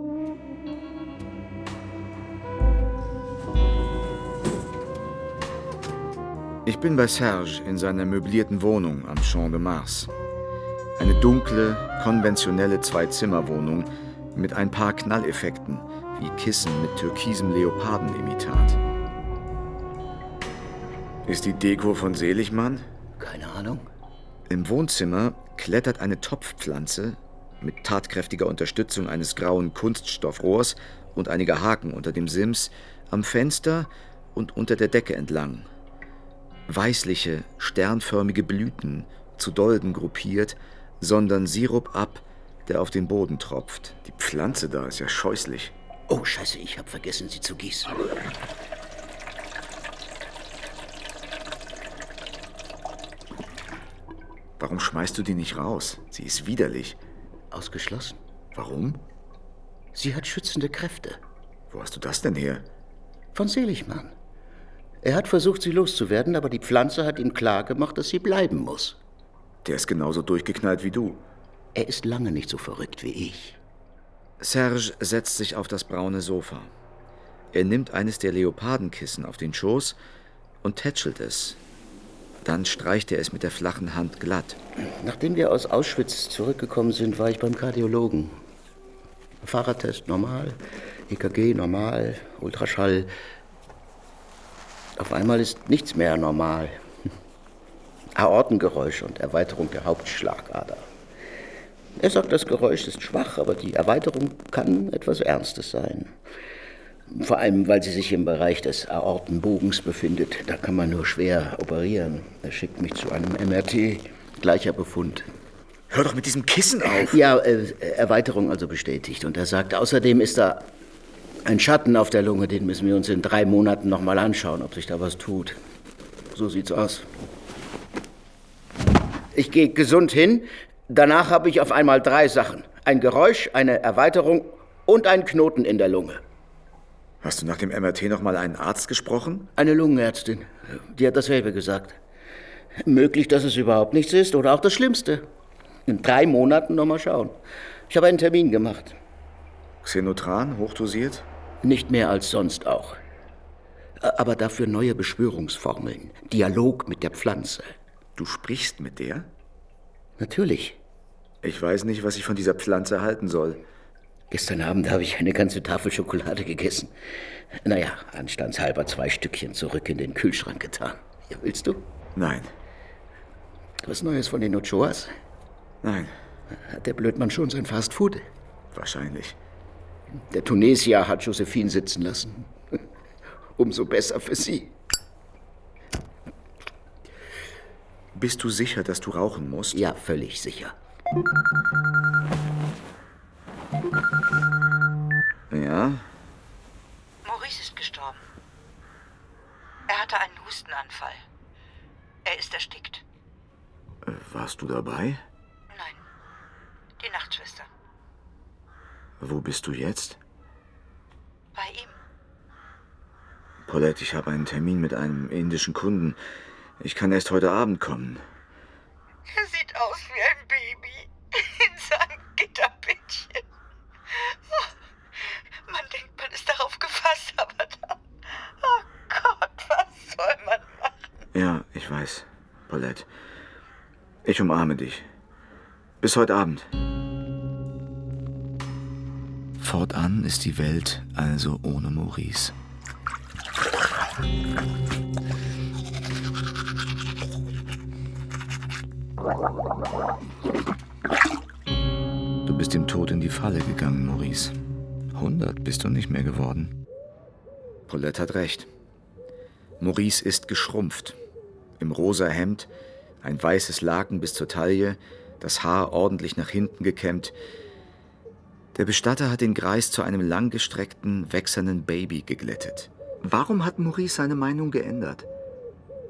Speaker 2: Ich bin bei Serge in seiner möblierten Wohnung am Champ de Mars. Eine dunkle, konventionelle Zwei-Zimmer-Wohnung mit ein paar Knalleffekten, wie Kissen mit türkisem Leopardenimitat. Ist die Deko von Seligmann?
Speaker 7: Keine Ahnung.
Speaker 2: Im Wohnzimmer klettert eine Topfpflanze mit tatkräftiger Unterstützung eines grauen Kunststoffrohrs und einiger Haken unter dem Sims am Fenster und unter der Decke entlang. Weißliche, sternförmige Blüten, zu Dolden gruppiert, sondern Sirup ab, der auf den Boden tropft. Die Pflanze da ist ja scheußlich.
Speaker 7: Oh, Scheiße, ich habe vergessen, sie zu gießen.
Speaker 2: Warum schmeißt du die nicht raus? Sie ist widerlich.
Speaker 7: Ausgeschlossen.
Speaker 2: Warum?
Speaker 7: Sie hat schützende Kräfte.
Speaker 2: Wo hast du das denn her?
Speaker 7: Von Seligmann. Er hat versucht, sie loszuwerden, aber die Pflanze hat ihm klargemacht, dass sie bleiben muss.
Speaker 2: Der ist genauso durchgeknallt wie du.
Speaker 7: Er ist lange nicht so verrückt wie ich.
Speaker 2: Serge setzt sich auf das braune Sofa. Er nimmt eines der Leopardenkissen auf den Schoß und tätschelt es. Dann streicht er es mit der flachen Hand glatt.
Speaker 7: Nachdem wir aus Auschwitz zurückgekommen sind, war ich beim Kardiologen. Fahrradtest normal, EKG normal, Ultraschall. Auf einmal ist nichts mehr normal. *laughs* Aortengeräusch und Erweiterung der Hauptschlagader. Er sagt, das Geräusch ist schwach, aber die Erweiterung kann etwas Ernstes sein. Vor allem, weil sie sich im Bereich des Aortenbogens befindet. Da kann man nur schwer operieren. Er schickt mich zu einem MRT. Gleicher Befund.
Speaker 2: Hör doch mit diesem Kissen auf.
Speaker 7: Ja, äh, Erweiterung also bestätigt. Und er sagt, außerdem ist da ein Schatten auf der Lunge. Den müssen wir uns in drei Monaten nochmal anschauen, ob sich da was tut. So sieht's aus. Ich gehe gesund hin. Danach habe ich auf einmal drei Sachen. Ein Geräusch, eine Erweiterung und einen Knoten in der Lunge.
Speaker 2: Hast du nach dem MRT noch mal einen Arzt gesprochen?
Speaker 7: Eine Lungenärztin. Die hat dasselbe gesagt. Möglich, dass es überhaupt nichts ist oder auch das Schlimmste. In drei Monaten noch mal schauen. Ich habe einen Termin gemacht.
Speaker 2: Xenotran, hochdosiert?
Speaker 7: Nicht mehr als sonst auch. Aber dafür neue Beschwörungsformeln. Dialog mit der Pflanze.
Speaker 2: Du sprichst mit der?
Speaker 7: Natürlich.
Speaker 2: Ich weiß nicht, was ich von dieser Pflanze halten soll.
Speaker 7: Gestern Abend habe ich eine ganze Tafel Schokolade gegessen. Naja, anstandshalber zwei Stückchen zurück in den Kühlschrank getan. Ja, willst du?
Speaker 2: Nein.
Speaker 7: Was Neues von den Ochoas?
Speaker 2: Nein.
Speaker 7: Hat der Blödmann schon sein Fast Food?
Speaker 2: Wahrscheinlich.
Speaker 7: Der Tunesier hat Josephine sitzen lassen. *laughs* Umso besser für sie.
Speaker 2: Bist du sicher, dass du rauchen musst?
Speaker 7: Ja, völlig sicher.
Speaker 2: Ja?
Speaker 6: Maurice ist gestorben. Er hatte einen Hustenanfall. Er ist erstickt.
Speaker 2: Äh, Warst du dabei?
Speaker 6: Nein. Die Nachtschwester.
Speaker 2: Wo bist du jetzt?
Speaker 6: Bei ihm.
Speaker 2: Paulette, ich habe einen Termin mit einem indischen Kunden. Ich kann erst heute Abend kommen.
Speaker 6: Er sieht aus wie ein Baby. *laughs* In seinem Gitterbettchen. Oh, man denkt, man ist darauf gefasst, aber dann. Oh Gott, was soll man machen?
Speaker 2: Ja, ich weiß, Paulette. Ich umarme dich. Bis heute Abend. Fortan ist die Welt also ohne Maurice. Du bist dem Tod in die Falle gegangen, Maurice. 100 bist du nicht mehr geworden. Paulette hat recht. Maurice ist geschrumpft. Im rosa Hemd, ein weißes Laken bis zur Taille, das Haar ordentlich nach hinten gekämmt. Der Bestatter hat den Greis zu einem langgestreckten, wächsernen Baby geglättet. Warum hat Maurice seine Meinung geändert?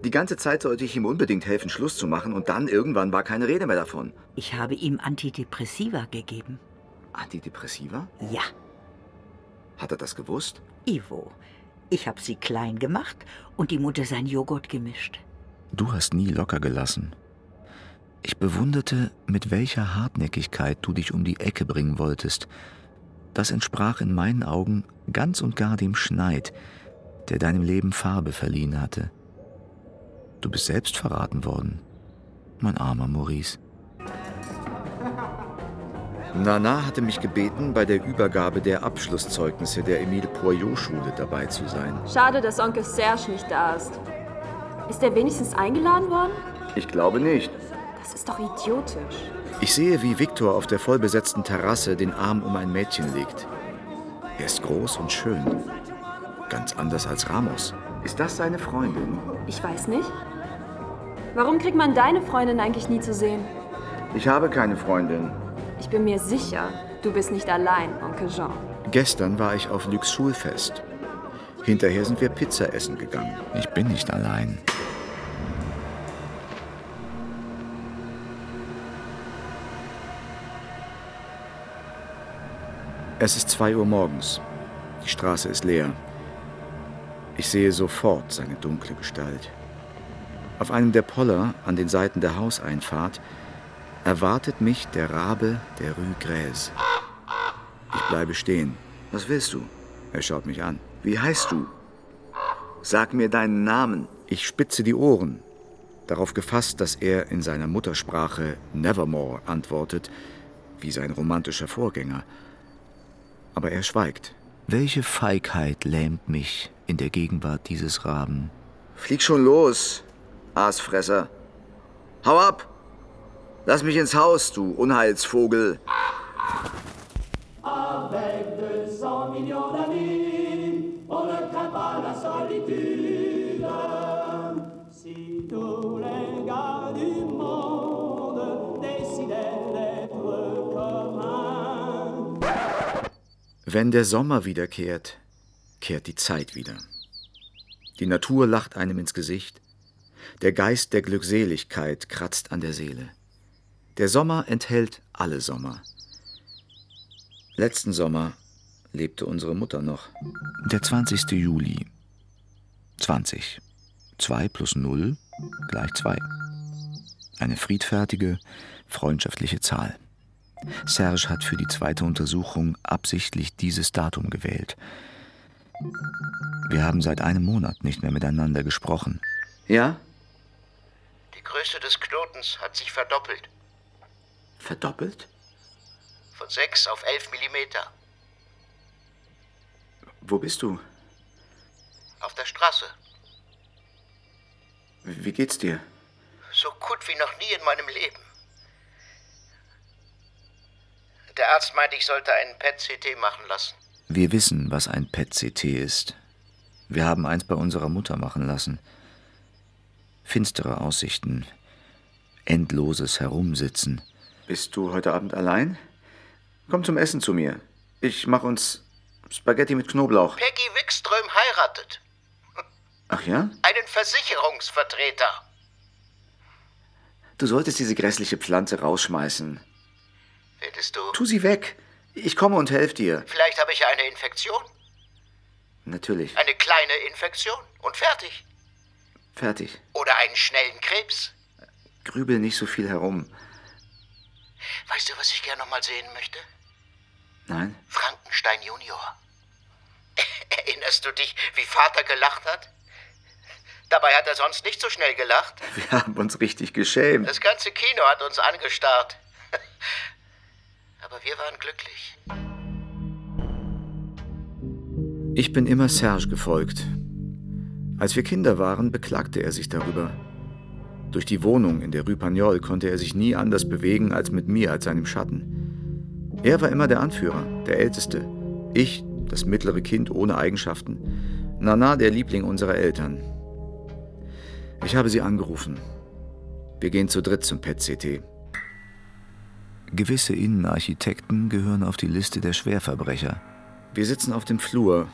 Speaker 2: Die ganze Zeit sollte ich ihm unbedingt helfen, Schluss zu machen, und dann irgendwann war keine Rede mehr davon.
Speaker 6: Ich habe ihm Antidepressiva gegeben.
Speaker 2: Antidepressiva?
Speaker 6: Ja,
Speaker 2: Hat er das gewusst?
Speaker 6: Ivo. Ich habe sie klein gemacht und die Mutter sein Joghurt gemischt.
Speaker 2: Du hast nie locker gelassen. Ich bewunderte, mit welcher Hartnäckigkeit du dich um die Ecke bringen wolltest. Das entsprach in meinen Augen ganz und gar dem Schneid, der deinem Leben Farbe verliehen hatte. Du bist selbst verraten worden, mein armer Maurice. Nana hatte mich gebeten, bei der Übergabe der Abschlusszeugnisse der Emile Poirot-Schule dabei zu sein.
Speaker 8: Schade, dass Onkel Serge nicht da ist. Ist er wenigstens eingeladen worden?
Speaker 2: Ich glaube nicht.
Speaker 8: Das ist doch idiotisch.
Speaker 2: Ich sehe, wie Viktor auf der vollbesetzten Terrasse den Arm um ein Mädchen legt. Er ist groß und schön. Ganz anders als Ramos. Ist das seine Freundin?
Speaker 8: Ich weiß nicht. Warum kriegt man deine Freundin eigentlich nie zu sehen?
Speaker 2: Ich habe keine Freundin.
Speaker 8: Ich bin mir sicher, du bist nicht allein, Onkel Jean.
Speaker 2: Gestern war ich auf Lux Schulfest. Hinterher sind wir Pizza essen gegangen. Ich bin nicht allein. Es ist zwei Uhr morgens. Die Straße ist leer. Ich sehe sofort seine dunkle Gestalt. Auf einem der Poller an den Seiten der Hauseinfahrt erwartet mich der Rabe der Rue Grèze. Ich bleibe stehen. Was willst du? Er schaut mich an. Wie heißt du? Sag mir deinen Namen. Ich spitze die Ohren, darauf gefasst, dass er in seiner Muttersprache Nevermore antwortet, wie sein romantischer Vorgänger. Aber er schweigt. Welche Feigheit lähmt mich in der Gegenwart dieses Raben? Flieg schon los, Aasfresser. Hau ab! Lass mich ins Haus, du Unheilsvogel.
Speaker 18: Avec 200 millions d'amis, on ne craint pas la solitude.
Speaker 2: Wenn der Sommer wiederkehrt, kehrt die Zeit wieder. Die Natur lacht einem ins Gesicht. Der Geist der Glückseligkeit kratzt an der Seele. Der Sommer enthält alle Sommer. Letzten Sommer lebte unsere Mutter noch.
Speaker 1: Der 20. Juli. 20. 2 plus 0 gleich 2. Eine friedfertige, freundschaftliche Zahl. Serge hat für die zweite Untersuchung absichtlich dieses Datum gewählt. Wir haben seit einem Monat nicht mehr miteinander gesprochen.
Speaker 2: Ja?
Speaker 7: Die Größe des Knotens hat sich verdoppelt.
Speaker 2: Verdoppelt?
Speaker 7: Von 6 auf 11 Millimeter.
Speaker 2: Wo bist du?
Speaker 7: Auf der Straße.
Speaker 2: Wie geht's dir?
Speaker 7: So gut wie noch nie in meinem Leben. Der Arzt meinte, ich sollte einen PET-CT machen lassen.
Speaker 1: Wir wissen, was ein PET-CT ist. Wir haben eins bei unserer Mutter machen lassen. Finstere Aussichten, endloses Herumsitzen.
Speaker 2: Bist du heute Abend allein? Komm zum Essen zu mir. Ich mach uns Spaghetti mit Knoblauch.
Speaker 7: Peggy Wickström heiratet.
Speaker 2: Ach ja?
Speaker 7: Einen Versicherungsvertreter.
Speaker 2: Du solltest diese grässliche Pflanze rausschmeißen.
Speaker 7: Redest du?
Speaker 2: Tu sie weg. Ich komme und helfe dir.
Speaker 7: Vielleicht habe ich ja eine Infektion.
Speaker 2: Natürlich.
Speaker 7: Eine kleine Infektion. Und fertig.
Speaker 2: Fertig.
Speaker 7: Oder einen schnellen Krebs.
Speaker 2: Grübel nicht so viel herum.
Speaker 7: Weißt du, was ich gern noch mal sehen möchte?
Speaker 2: Nein?
Speaker 7: Frankenstein Junior. *laughs* Erinnerst du dich, wie Vater gelacht hat? Dabei hat er sonst nicht so schnell gelacht.
Speaker 2: Wir haben uns richtig geschämt.
Speaker 7: Das ganze Kino hat uns angestarrt. *laughs* Aber wir waren glücklich.
Speaker 2: Ich bin immer Serge gefolgt. Als wir Kinder waren, beklagte er sich darüber. Durch die Wohnung in der Rue Pagnol konnte er sich nie anders bewegen als mit mir als seinem Schatten. Er war immer der Anführer, der Älteste. Ich, das mittlere Kind ohne Eigenschaften. Nana, der Liebling unserer Eltern. Ich habe sie angerufen. Wir gehen zu dritt zum PET-CT.
Speaker 1: Gewisse Innenarchitekten gehören auf die Liste der Schwerverbrecher.
Speaker 2: Wir sitzen auf dem Flur,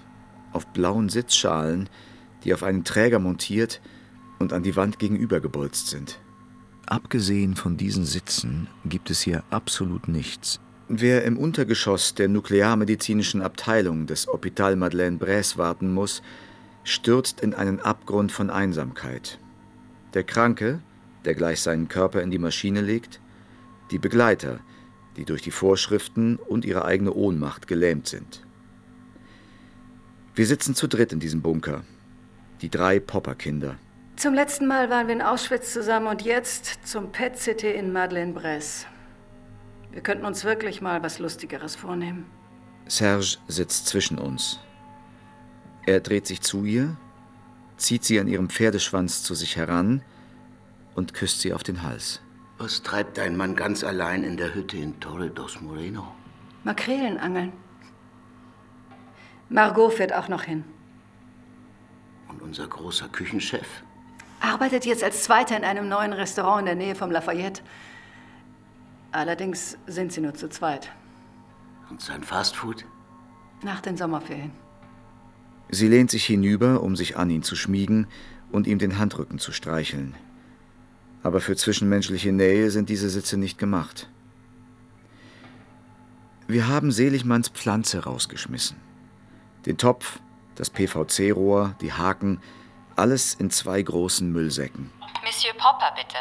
Speaker 2: auf blauen Sitzschalen, die auf einen Träger montiert und an die Wand gegenüber gebolzt sind.
Speaker 1: Abgesehen von diesen Sitzen gibt es hier absolut nichts.
Speaker 2: Wer im Untergeschoss der nuklearmedizinischen Abteilung des Hôpital Madeleine Bresse warten muss, stürzt in einen Abgrund von Einsamkeit. Der Kranke, der gleich seinen Körper in die Maschine legt, die Begleiter, die durch die Vorschriften und ihre eigene Ohnmacht gelähmt sind. Wir sitzen zu dritt in diesem Bunker. Die drei Popperkinder.
Speaker 9: Zum letzten Mal waren wir in Auschwitz zusammen und jetzt zum PET-CT in Madeleine-Bresse. Wir könnten uns wirklich mal was Lustigeres vornehmen.
Speaker 2: Serge sitzt zwischen uns. Er dreht sich zu ihr, zieht sie an ihrem Pferdeschwanz zu sich heran und küsst sie auf den Hals.
Speaker 7: Was treibt dein Mann ganz allein in der Hütte in Torre dos Moreno?
Speaker 9: Makrelen angeln. Margot fährt auch noch hin.
Speaker 7: Und unser großer Küchenchef?
Speaker 9: Arbeitet jetzt als Zweiter in einem neuen Restaurant in der Nähe vom Lafayette. Allerdings sind sie nur zu zweit.
Speaker 7: Und sein Fastfood?
Speaker 9: Nach den Sommerferien.
Speaker 2: Sie lehnt sich hinüber, um sich an ihn zu schmiegen und ihm den Handrücken zu streicheln. Aber für zwischenmenschliche Nähe sind diese Sitze nicht gemacht. Wir haben Seligmanns Pflanze rausgeschmissen. Den Topf, das PVC-Rohr, die Haken, alles in zwei großen Müllsäcken.
Speaker 19: Monsieur Popper, bitte.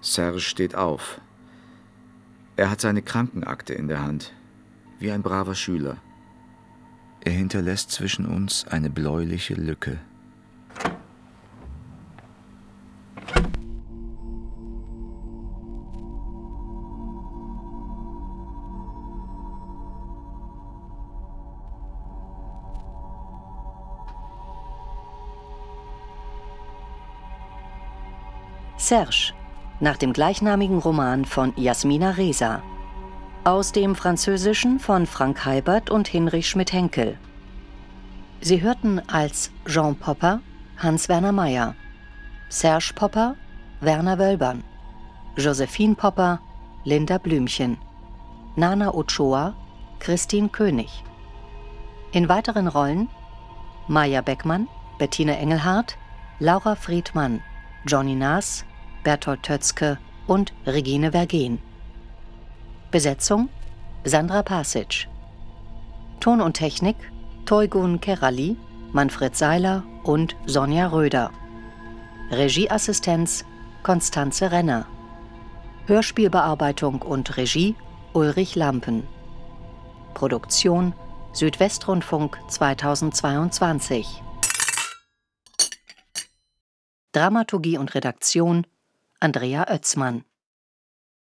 Speaker 2: Serge steht auf. Er hat seine Krankenakte in der Hand, wie ein braver Schüler.
Speaker 1: Er hinterlässt zwischen uns eine bläuliche Lücke.
Speaker 4: Serge, nach dem gleichnamigen Roman von Jasmina Reza. Aus dem Französischen von Frank Heibert und Hinrich Schmidt-Henkel. Sie hörten als Jean Popper Hans-Werner Meyer, Serge Popper Werner Wölbern, Josephine Popper Linda Blümchen, Nana Ochoa Christine König. In weiteren Rollen Maja Beckmann, Bettina Engelhardt, Laura Friedmann, Johnny Naas, Bertolt Tötzke und Regine Vergen. Besetzung Sandra Pasic. Ton und Technik Toygun Kerali, Manfred Seiler und Sonja Röder. Regieassistenz Konstanze Renner. Hörspielbearbeitung und Regie Ulrich Lampen. Produktion Südwestrundfunk 2022. Dramaturgie und Redaktion Andrea Oetzmann.